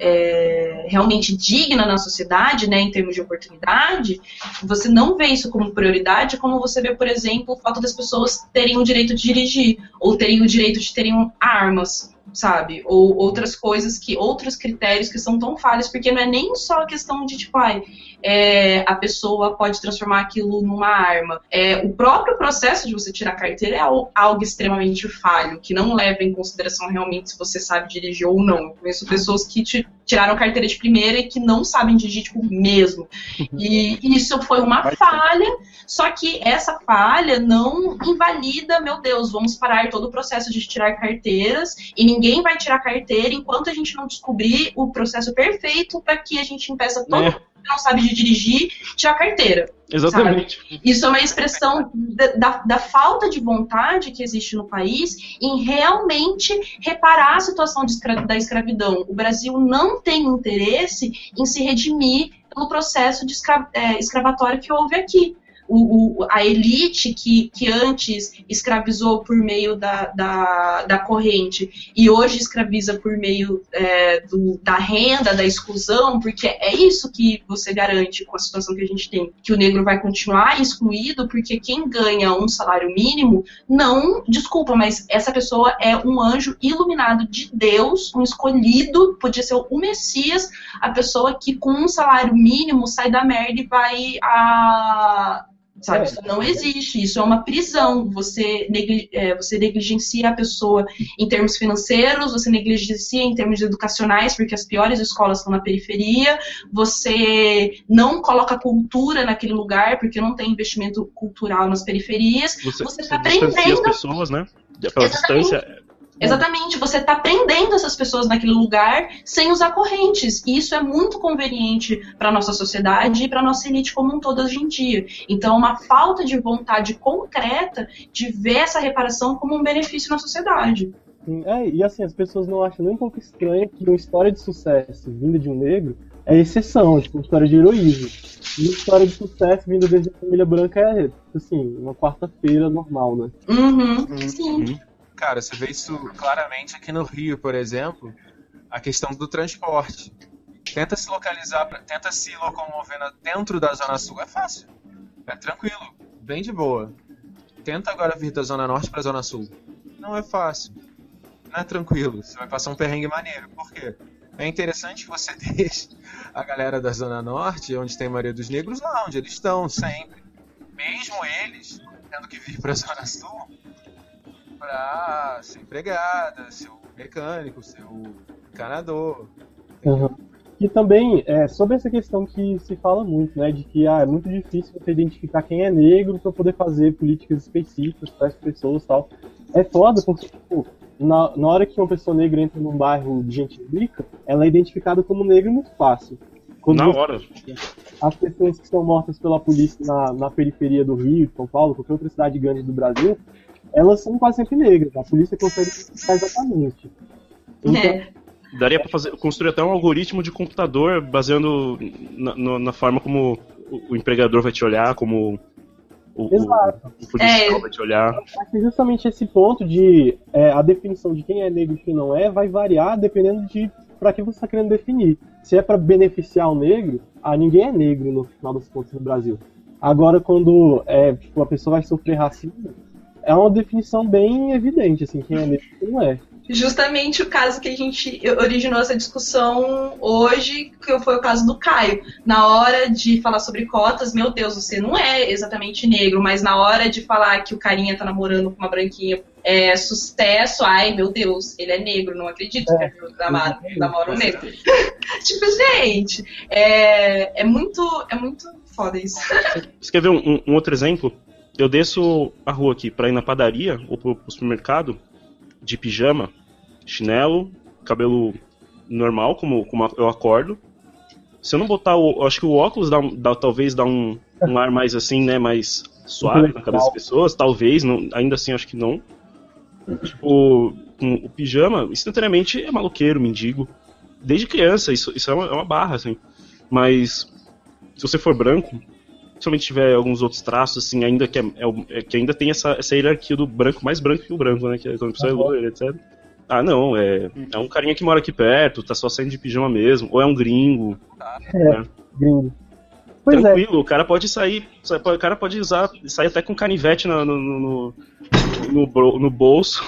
S8: é, realmente digna na sociedade, né, em termos de oportunidade, você não vê isso como prioridade, como você vê, por exemplo, o fato das pessoas terem o direito de dirigir, ou terem o direito de terem armas sabe? Ou outras coisas que, outros critérios que são tão falhos, porque não é nem só a questão de, tipo, ai, é, a pessoa pode transformar aquilo numa arma. É, o próprio processo de você tirar a carteira é algo, extremamente falho, que não leva em consideração realmente se você sabe dirigir ou não. Eu conheço pessoas que tiraram carteira de primeira e que não sabem dirigir, tipo, mesmo. E isso foi uma falha, só que essa falha não invalida, meu Deus, vamos parar todo o processo de tirar carteiras e ninguém vai tirar carteira enquanto a gente não descobrir o processo perfeito para que a gente impeça todo é. Não sabe de dirigir tirar carteira.
S7: Exatamente.
S8: Sabe? Isso é uma expressão da, da, da, falta de vontade que existe no país em realmente reparar a situação escra da escravidão. O Brasil não tem interesse em se redimir pelo processo de escra é, escravatório que houve aqui o, o, a elite que, que antes escravizou por meio da, da, da corrente e hoje escraviza por meio é, do, da renda, da exclusão, porque é isso que você garante com a situação que a gente tem, que o negro vai continuar excluído, porque quem ganha um salário mínimo não, desculpa, mas essa pessoa é um anjo iluminado de Deus, um escolhido, podia ser o Messias, a pessoa que com um salário mínimo sai da merda e vai a Sabe? É. Isso não existe, isso é uma prisão. Você, negli é, você negligencia a pessoa em termos financeiros, você negligencia em termos educacionais, porque as piores escolas estão na periferia, você não coloca cultura naquele lugar, porque não tem investimento cultural nas periferias. Você está aprendendo.
S7: as pessoas, né? Pela distância,
S8: Exatamente, você está prendendo essas pessoas naquele lugar sem usar correntes. E isso é muito conveniente para a nossa sociedade e para a nossa elite como um todo hoje em dia. Então, uma falta de vontade concreta de ver essa reparação como um benefício na sociedade.
S10: É, e assim, as pessoas não acham nem um pouco estranho que uma história de sucesso vinda de um negro é exceção, tipo, uma história de heroísmo. E uma história de sucesso vinda desde a família branca é, assim, uma quarta-feira normal, né?
S8: Uhum, sim. Uhum.
S14: Cara, você vê isso claramente aqui no Rio, por exemplo, a questão do transporte. Tenta se localizar, tenta se locomover dentro da Zona Sul, é fácil. É tranquilo, bem de boa. Tenta agora vir da Zona Norte para a Zona Sul. Não é fácil. Não é tranquilo. Você vai passar um perrengue maneiro. Por quê? É interessante que você deixe a galera da Zona Norte, onde tem a maioria dos negros, lá onde eles estão sempre. Mesmo eles tendo que vir pra Zona Sul pra ser empregada, ser o mecânico, ser o encanador.
S10: Uhum. E também, é, sobre essa questão que se fala muito, né, de que ah, é muito difícil você identificar quem é negro para poder fazer políticas específicas para as pessoas e tal. É foda porque, tipo, na, na hora que uma pessoa negra entra num bairro de gente rica, ela é identificada como negra muito fácil. Quando
S7: Na
S10: você-
S7: hora.
S10: As pessoas que são mortas pela polícia na, na periferia do Rio, de São Paulo, qualquer outra cidade grande do Brasil, elas são quase sempre negras. A polícia consegue identificar exatamente. Então,
S8: É.
S7: Daria pra fazer, construir até um algoritmo de computador baseando na, no- na forma como o, o empregador vai te olhar, como o, o,
S10: Exato.
S7: o policial
S8: É.
S7: vai te olhar.
S10: Acho que justamente esse ponto de é, a definição de quem é negro e quem não é vai variar dependendo de para que você está querendo definir. Se é para beneficiar o negro, ah, ninguém é negro no final das contas no Brasil. Agora, quando é, tipo, a pessoa vai sofrer racismo, é uma definição bem evidente, assim, quem é negro e quem não é.
S8: Justamente o caso que a gente originou essa discussão hoje, que foi o caso do Caio. Na hora de falar sobre cotas, meu Deus, você não é exatamente negro, mas na hora de falar que o carinha tá namorando com uma branquinha é sucesso, ai meu Deus, ele é negro, não acredito que é namora, namora um negro. tipo, gente, é, é muito. É muito foda isso.
S7: Você quer ver um- um outro exemplo? Eu desço a rua aqui pra ir na padaria ou pro, pro supermercado de pijama, chinelo, cabelo normal, como, como eu acordo. Se eu não botar o. Acho que o óculos dá, dá- talvez dá um, um ar mais assim, né? Mais suave na cabeça das pessoas. Talvez, não, ainda assim acho que não. Tipo, com o pijama, instantaneamente é maloqueiro, mendigo. Desde criança, isso, isso é, uma, é uma barra, assim. Mas se você for branco, principalmente tiver alguns outros traços, assim, ainda que, é, é é que ainda tem essa, essa hierarquia do branco mais branco que o branco, né? Que é quando a pessoa é loira, etc. Ah, não, é, é um carinha que mora aqui perto, tá só saindo de pijama mesmo, ou é um gringo.
S10: É, gringo. Pois é.
S7: Tranquilo, o cara pode sair, o cara pode usar, sair até com canivete no, no, no, no, no bolso,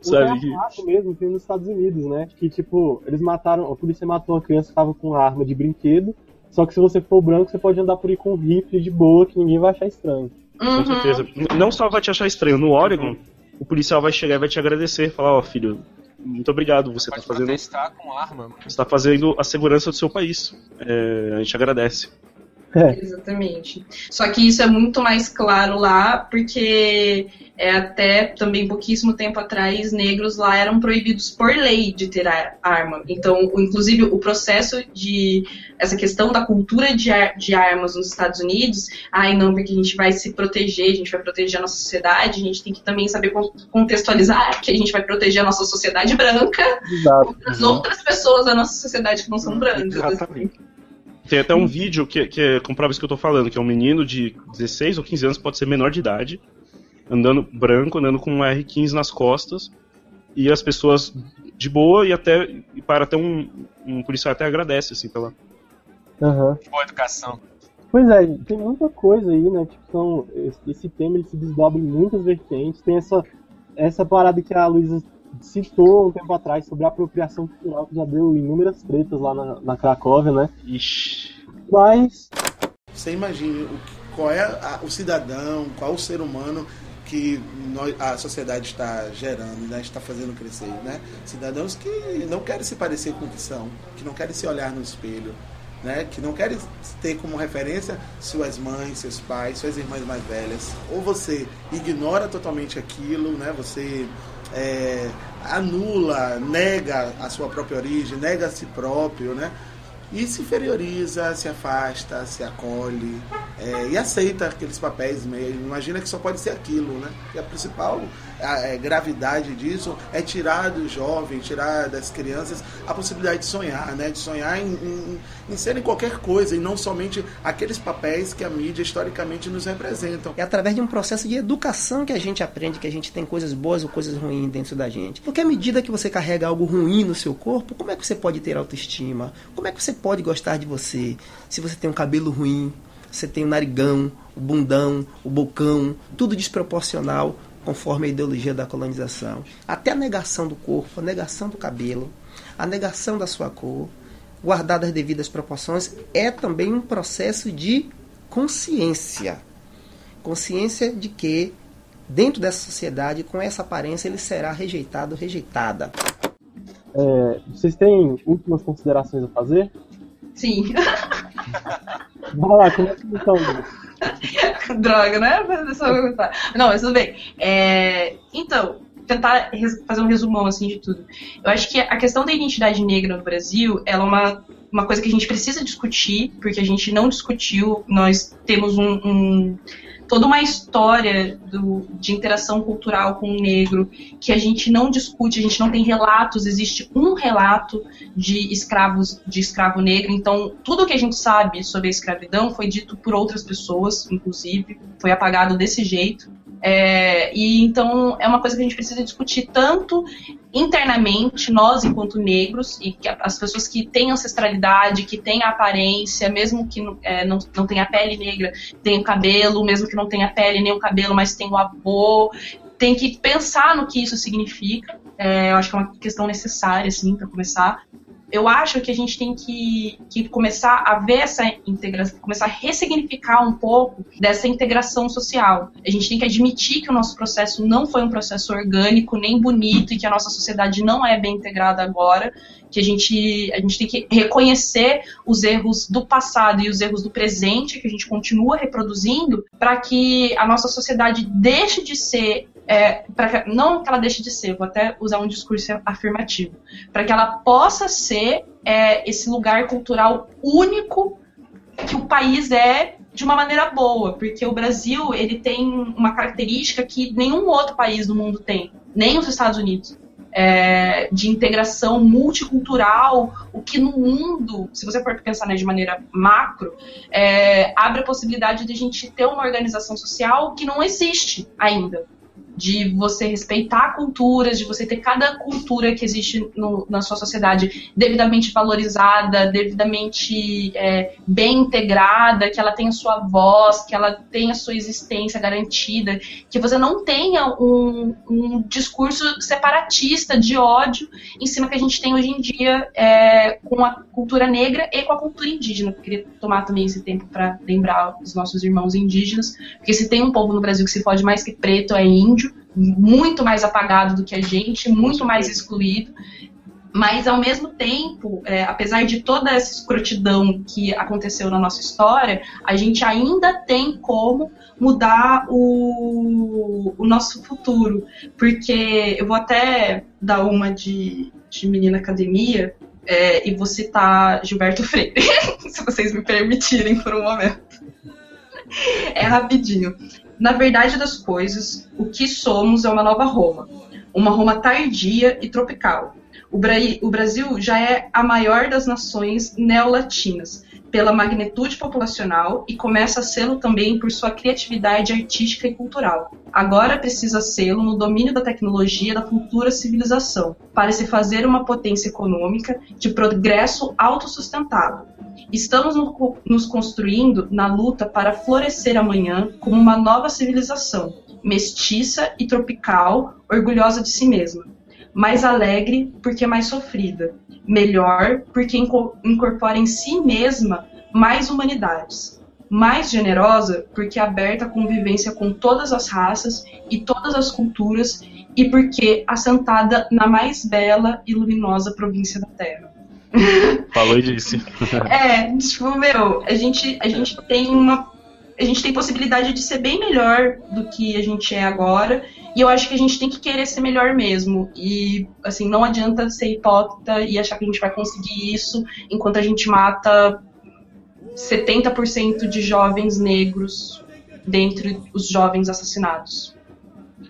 S10: O
S7: sabe? que-
S10: relato mesmo tem nos Estados Unidos, né? Que, tipo, eles mataram, a polícia matou uma criança que tava com uma arma de brinquedo, só que se você for branco, você pode andar por aí com um rifle de boa, que ninguém vai achar estranho.
S7: Com certeza. Não só vai te achar estranho, no Oregon, o policial vai chegar e vai te agradecer, falar, ó, filho, muito obrigado, você tá fazendo.
S14: Protestar com arma.
S7: Você tá fazendo a segurança do seu país. É, a gente agradece.
S8: Exatamente. Só que isso é muito mais claro lá, porque é até também pouquíssimo tempo atrás, negros lá eram proibidos por lei de ter arma. Então, inclusive, o processo de. essa questão da cultura de, ar- de armas nos Estados Unidos, ai não, porque a gente vai se proteger, a gente vai proteger a nossa sociedade, a gente tem que também saber con- contextualizar que a gente vai proteger a nossa sociedade branca
S10: Exato.
S8: das outras pessoas da nossa sociedade que não são brancas.
S7: Tem até um vídeo que, que é, comprova isso que eu tô falando, que é um menino de 16 ou 15 anos, pode ser menor de idade, andando branco, andando com um R15 nas costas, e as pessoas de boa e até e para até um, um policial até agradece assim pela
S10: Aham.
S14: Boa educação.
S10: Pois é, tem muita coisa aí, né? Tipo, são, esse, esse tema ele se desdobra em muitas vertentes. Tem essa, essa parada que a Luísa citou um tempo atrás sobre a apropriação cultural, que já deu inúmeras tretas lá na, na Cracóvia, né?
S7: Ixi.
S10: Mas
S22: Você imagine o qual é a- o cidadão, qual o ser humano que nós- a sociedade está gerando, né, está fazendo crescer, né? Cidadãos que não querem se parecer com o que são, que não querem se olhar no espelho, né? Que não querem ter como referência suas mães, seus pais, suas irmãs mais velhas. Ou você ignora totalmente aquilo, né? Você é, anula, nega a sua própria origem, nega a si próprio, né? E se inferioriza, se afasta, se acolhe é, e aceita aqueles papéis mesmo. Imagina que só pode ser aquilo, né? E a principal a, é, gravidade disso é tirar do jovem, tirar das crianças a possibilidade de sonhar, né? De sonhar em, em, em serem qualquer coisa e não somente aqueles papéis que a mídia historicamente nos representam.
S16: É através de um processo de educação que a gente aprende que a gente tem coisas boas ou coisas ruins dentro da gente. Porque à medida que você carrega algo ruim no seu corpo, como é que você pode ter autoestima? Como é que você pode gostar de você? Se você tem um cabelo ruim, você tem o narigão, o bundão, o bocão, tudo desproporcional conforme a ideologia da colonização. Até a negação do corpo, a negação do cabelo, a negação da sua cor, guardadas as devidas proporções, é também um processo de consciência. Consciência de que, dentro dessa sociedade, com essa aparência, ele será rejeitado, rejeitada.
S10: É, vocês têm últimas considerações a fazer?
S8: Sim.
S10: Vai lá, começa então.
S8: Droga, né? Não, mas tudo bem. É, então, tentar fazer um resumão assim de tudo. Eu acho que a questão da identidade negra no Brasil, ela é uma, uma coisa que a gente precisa discutir, porque a gente não discutiu. Nós temos um, um- toda uma história do- de interação cultural com o negro que a gente não discute, a gente não tem relatos. Existe um relato de escravos, de escravo negro. Então, tudo que a gente sabe sobre a escravidão foi dito por outras pessoas, inclusive, foi apagado desse jeito. É, e então é uma coisa que a gente precisa discutir tanto internamente, nós enquanto negros, e as pessoas que têm ancestralidade, que têm aparência, mesmo que é, não, não tenha pele negra, tem o cabelo, mesmo que não tenha pele nem o cabelo, mas tem o avô, tem que pensar no que isso significa. É, eu acho que é uma questão necessária, assim, para começar. Eu acho que a gente tem que, que começar a ver essa integração, começar a ressignificar um pouco dessa integração social. A gente tem que admitir que o nosso processo não foi um processo orgânico, nem bonito, e que a nossa sociedade não é bem integrada agora, que a gente, a gente tem que reconhecer os erros do passado e os erros do presente, que a gente continua reproduzindo, para que a nossa sociedade deixe de ser é, pra não que ela deixe de ser, vou até usar um discurso afirmativo, para que ela possa ser é, esse lugar cultural único que o país é de uma maneira boa, porque o Brasil ele tem uma característica que nenhum outro país do mundo tem, nem os Estados Unidos. é, de integração multicultural, o que no mundo, se você for pensar né, de maneira macro, é, abre a possibilidade de a gente ter uma organização social que não existe ainda de você respeitar culturas, de você ter cada cultura que existe no- na sua sociedade devidamente valorizada, devidamente é, bem integrada, que ela tenha sua voz, que ela tenha sua existência garantida, que você não tenha um, um discurso separatista de ódio em cima que a gente tem hoje em dia é, com a cultura negra e com a cultura indígena. Eu queria tomar também esse tempo para lembrar os nossos irmãos indígenas, porque se tem um povo no Brasil que se fode mais que preto é índio, muito mais apagado do que a gente, muito mais excluído. Mas, ao mesmo tempo, é, apesar de toda essa escrotidão que aconteceu na nossa história, a gente ainda tem como mudar o, o nosso futuro. Porque eu vou até dar uma de, de menina academia é, e vou citar Gilberto Freire, se vocês me permitirem por um momento. É rapidinho. Na verdade das coisas, o que somos é uma nova Roma. Uma Roma tardia e tropical. O, Bra- o Brasil já é a maior das nações neolatinas, pela magnitude populacional e começa a sê-lo também por sua criatividade artística e cultural. Agora precisa sê-lo no domínio da tecnologia da futura civilização, para se fazer uma potência econômica de progresso autossustentável. Estamos no- nos construindo na luta para florescer amanhã como uma nova civilização, mestiça e tropical, orgulhosa de si mesma. Mais alegre porque mais sofrida. Melhor porque inco- incorpora em si mesma mais humanidades. Mais generosa porque aberta à convivência com todas as raças e todas as culturas e porque assentada na mais bela e luminosa província da Terra.
S7: Falou e disse.
S8: É, tipo, meu, a gente, a gente tem uma. A gente tem possibilidade de ser bem melhor do que a gente é agora. E eu acho que a gente tem que querer ser melhor mesmo. E, assim, não adianta ser hipócrita e achar que a gente vai conseguir isso enquanto a gente mata 70% de jovens negros dentre os jovens assassinados.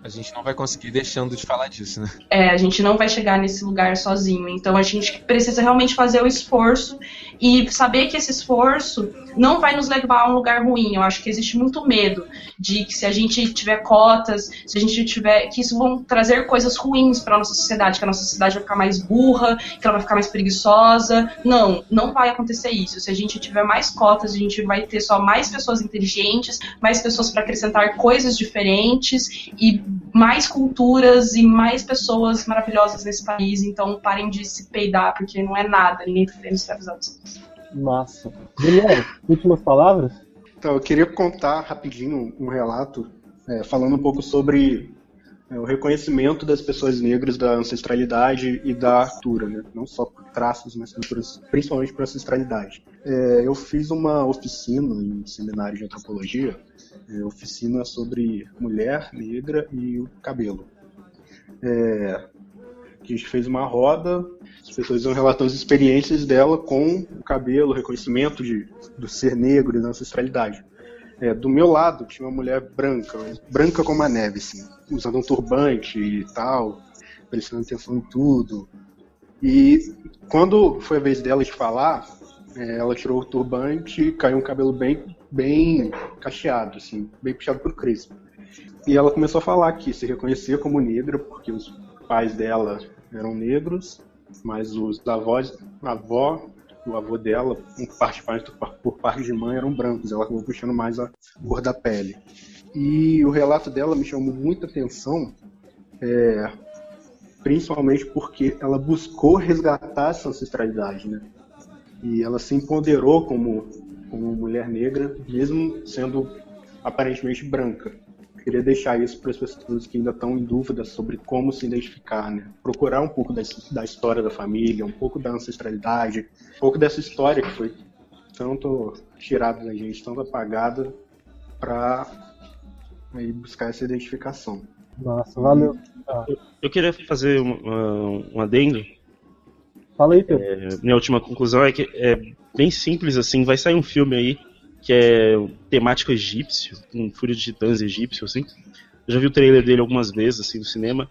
S14: A gente não vai conseguir deixando de falar disso, né?
S8: É, a gente não vai chegar nesse lugar sozinho. Então a gente precisa realmente fazer o esforço e saber que esse esforço não vai nos levar a um lugar ruim. Eu acho que existe muito medo de que se a gente tiver cotas, se a gente tiver. que isso vão trazer coisas ruins para nossa sociedade, que a nossa sociedade vai ficar mais burra, que ela vai ficar mais preguiçosa. Não, não vai acontecer isso. Se a gente tiver mais cotas, a gente vai ter só mais pessoas inteligentes, mais pessoas para acrescentar coisas diferentes e mais culturas e mais pessoas maravilhosas nesse país, então parem de se peidar, porque não é nada, ninguém tá querendo escravizar vocês.
S10: Massa. Daniel, últimas palavras?
S9: Então, eu queria contar rapidinho um relato, é, falando um pouco sobre é, o reconhecimento das pessoas negras da ancestralidade e da cultura, né? não só por traços, mas principalmente por ancestralidade. É, eu fiz uma oficina em seminário de antropologia, é, oficina sobre mulher negra e o cabelo. É, a gente fez uma roda, as pessoas iam relatando as experiências dela com o cabelo, o reconhecimento de, do ser negro e da ancestralidade. É, do meu lado tinha uma mulher branca, branca como a neve, assim, usando um turbante e tal, prestando atenção em tudo. E quando foi a vez dela de falar, é, ela tirou o turbante e caiu um cabelo bem, bem cacheado, assim, bem puxado por crespo. E ela começou a falar que se reconhecia como negra, porque os pais dela eram negros, mas os avós, a avó o avô dela, por parte, por parte de mãe, eram brancos. Ela acabou puxando mais a cor da pele. E o relato dela me chamou muita atenção, é, principalmente porque ela buscou resgatar essa ancestralidade, né? E ela se empoderou como, como mulher negra, mesmo sendo aparentemente branca queria deixar isso para as pessoas que ainda estão em dúvida sobre como se identificar, né? Procurar um pouco da, da história da família, um pouco da ancestralidade, um pouco dessa história que foi tanto tirada da gente, tanto apagada, para buscar essa identificação.
S10: Nossa, valeu.
S7: Ah. Eu, eu, queria fazer um, um adendo.
S10: Fala aí, Pedro.
S7: É, minha última conclusão é que é bem simples assim, vai sair um filme aí que é temático egípcio, um Fúria de Titãs egípcio, assim. Eu já vi o trailer dele algumas vezes, assim, no cinema.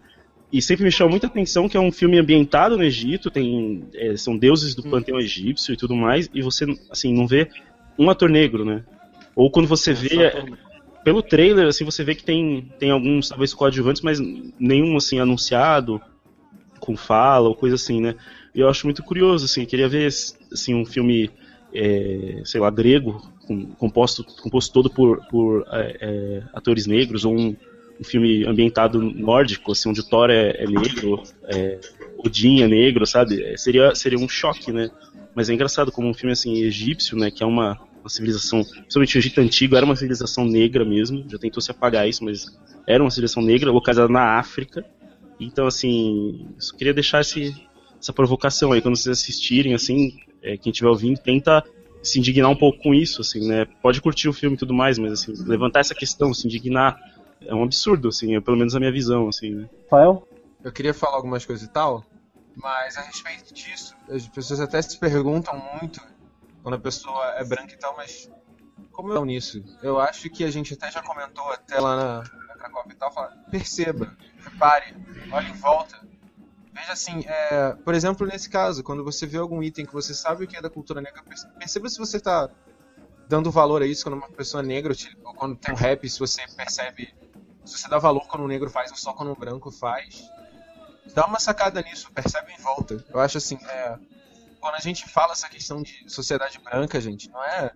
S7: E sempre me chamou muita atenção que é um filme ambientado no Egito, tem é, são deuses do panteão egípcio e tudo mais, e você, assim, não vê um ator negro, né? Ou quando você vê... É, pelo trailer, assim, você vê que tem, tem alguns, talvez, coadjuvantes, mas nenhum, assim, anunciado, com fala ou coisa assim, né? E eu acho muito curioso, assim, queria ver, assim, um filme, é, sei lá, grego, composto, composto todo por, por é, é, atores negros, ou um, um, filme ambientado nórdico, assim, onde Thor é, é negro, é, Odin é negro, sabe? É, seria, seria um choque, né? Mas é engraçado como um filme assim egípcio, né, que é uma, uma civilização, principalmente o Egito antigo era uma civilização negra mesmo, já tentou se apagar isso, mas era uma civilização negra localizada na África. Então assim, só queria deixar esse, essa provocação aí quando vocês assistirem assim, é, quem estiver ouvindo, tenta se indignar um pouco com isso, assim, né? Pode curtir o filme e tudo mais, mas assim, levantar essa questão, se indignar, é um absurdo, assim, é pelo menos a minha visão, assim, né?
S10: Rafael?
S14: Eu queria falar algumas coisas e tal, mas a respeito disso, as pessoas até se perguntam muito quando a pessoa é branca e tal, mas como eu nisso? Eu acho que a gente até já comentou até lá na, na Cracóvia e tal, fala, perceba, repare, olhe em volta, Veja assim, é, por exemplo, nesse caso, quando você vê algum item que você sabe o que é da cultura negra, perceba se você está dando valor a isso quando uma pessoa negra, ou quando tem um rap, se você percebe, se você dá valor quando um negro faz ou só quando um branco faz. Dá uma sacada nisso, percebe em volta. Eu acho assim, é, quando a gente fala essa questão de sociedade branca, gente, não é.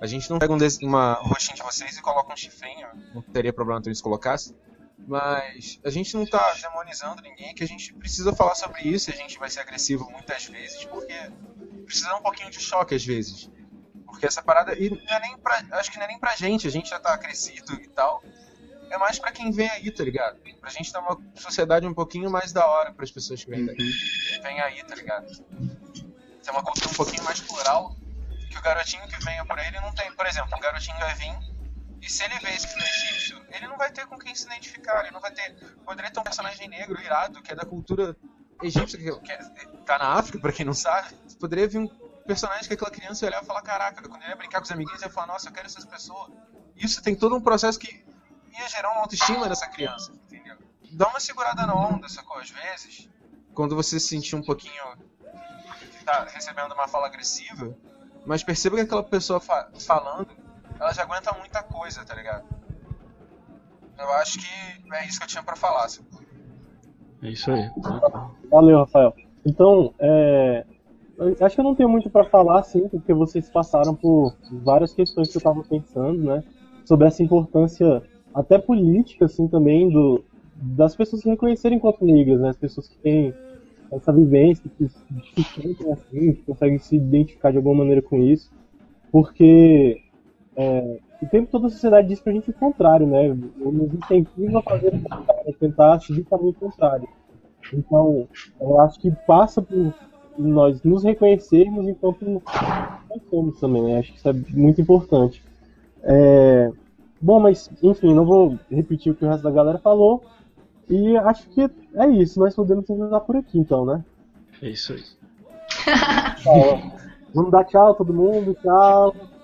S14: A gente não pega um uma roxinha de vocês e coloca um chifrinho, não teria problema se colocasse. Mas a gente não tá demonizando ninguém, que a gente precisa falar sobre isso e a gente vai ser agressivo muitas vezes, porque precisa um pouquinho de choque às vezes. Porque essa parada. E não é nem pra, acho que não é nem pra gente, a gente já tá crescido e tal. É mais pra quem vem aí, tá ligado? Pra gente ter uma sociedade um pouquinho mais da hora pras pessoas que vêm daí. Uhum. Vem aí, tá ligado? Ter uma cultura um pouquinho mais plural. Que o garotinho que venha por aí, ele não tem. Por exemplo, um garotinho vai vir e se ele vê esse filme egípcio, ele não vai ter com quem se identificar, ele não vai ter. Poderia ter um personagem negro irado, que é da cultura egípcia, que, é, tá na África, pra quem não sabe. Poderia vir um personagem que aquela criança ia olhar e falar: Caraca, quando ele ia brincar com os amiguinhos, ia falar: Nossa, eu quero essas pessoas. Isso tem todo um processo que ia gerar uma autoestima nessa criança, entendeu? Dá uma segurada na onda, sacou? Às vezes, quando você se sentir um pouquinho. tá recebendo uma fala agressiva, mas perceba que aquela pessoa fa falando ela já aguenta muita coisa, tá ligado? Eu acho que é isso que eu tinha para falar. Assim.
S7: É isso aí.
S10: Valeu, Rafael. Então, é, acho que eu não tenho muito para falar, assim, porque vocês passaram por várias questões que eu estava pensando, né? Sobre essa importância até política, assim, também do, das pessoas se reconhecerem enquanto negras, né? As pessoas que têm essa vivência, que se sentem assim, que conseguem se identificar de alguma maneira com isso, porque é, o tempo todo a sociedade diz pra gente o contrário, né? Nos incentiva a fazer o contrário, a tentar seguir o caminho contrário. Então, eu acho que passa por nós nos reconhecermos enquanto nós somos também, né? Acho que isso é muito importante. É... Bom, mas, enfim, não vou repetir o que o resto da galera falou. E acho que é isso. Nós podemos terminar por aqui, então, né?
S7: É isso aí.
S10: Tchau. Vamos dar tchau todo mundo. Tchau.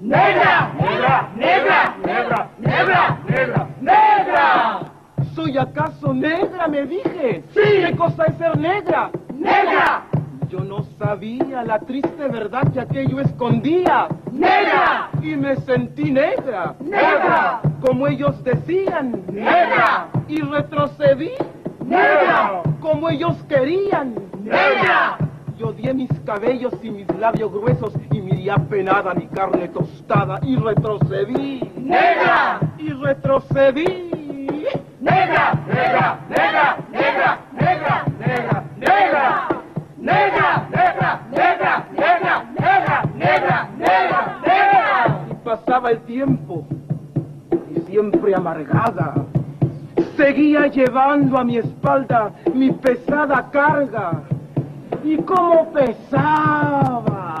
S23: ¡Negra! ¡Negra! ¡Negra! ¡Negra! ¡Negra! ¡Negra! ¡Negra! ¿Soy acaso negra? Me dije. ¡Sí! ¿Qué cosa es ser negra? ¡Negra! Yo no sabía la triste verdad que aquello escondía. ¡Negra! Y me sentí negra. ¡Negra! Como ellos decían. ¡Negra! Y retrocedí. ¡Negra! Como ellos querían. ¡Negra! Yo odié mis cabellos y mis labios gruesos y miré apenada mi carne tostada y retrocedí. ¡Negra! Y retrocedí. ¡Negra! ¡Negra! ¡Negra! ¡Negra! ¡Negra! ¡Negra! ¡Negra! ¡Negra! ¡Negra! ¡Negra! ¡Negra! ¡Negra! ¡Negra! ¡Negra! ¡Negra! Y pasaba el tiempo y siempre amargada. Seguía llevando a mi espalda mi pesada carga. Y cómo pesaba.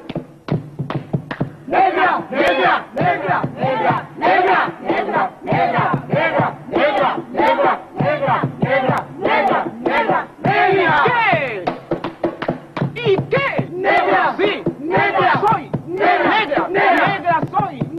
S23: ¡Negra! ¡Negra! ¡Negra! ¡Negra! ¡Negra! ¡Negra! ¡Negra! ¡Negra! ¡Negra! ¡Negra! ¡Negra! ¡Negra! ¡Negra! ¡Negra! ¡Negra! ¿Qué? ¿Y qué? ¡Negra! ¡Sí! ¡Negra! ¡Soy! ¡Negra! ¡Negra! ¡Negra soy!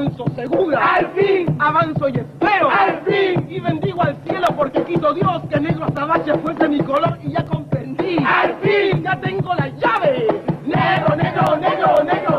S23: avanzo segura. Al fin avanzo y espero. Al fin y bendigo al cielo porque quito Dios que negro azabache fuese mi color y ya comprendí. Al fin ya tengo la llave. Negro, negro, negro, negro.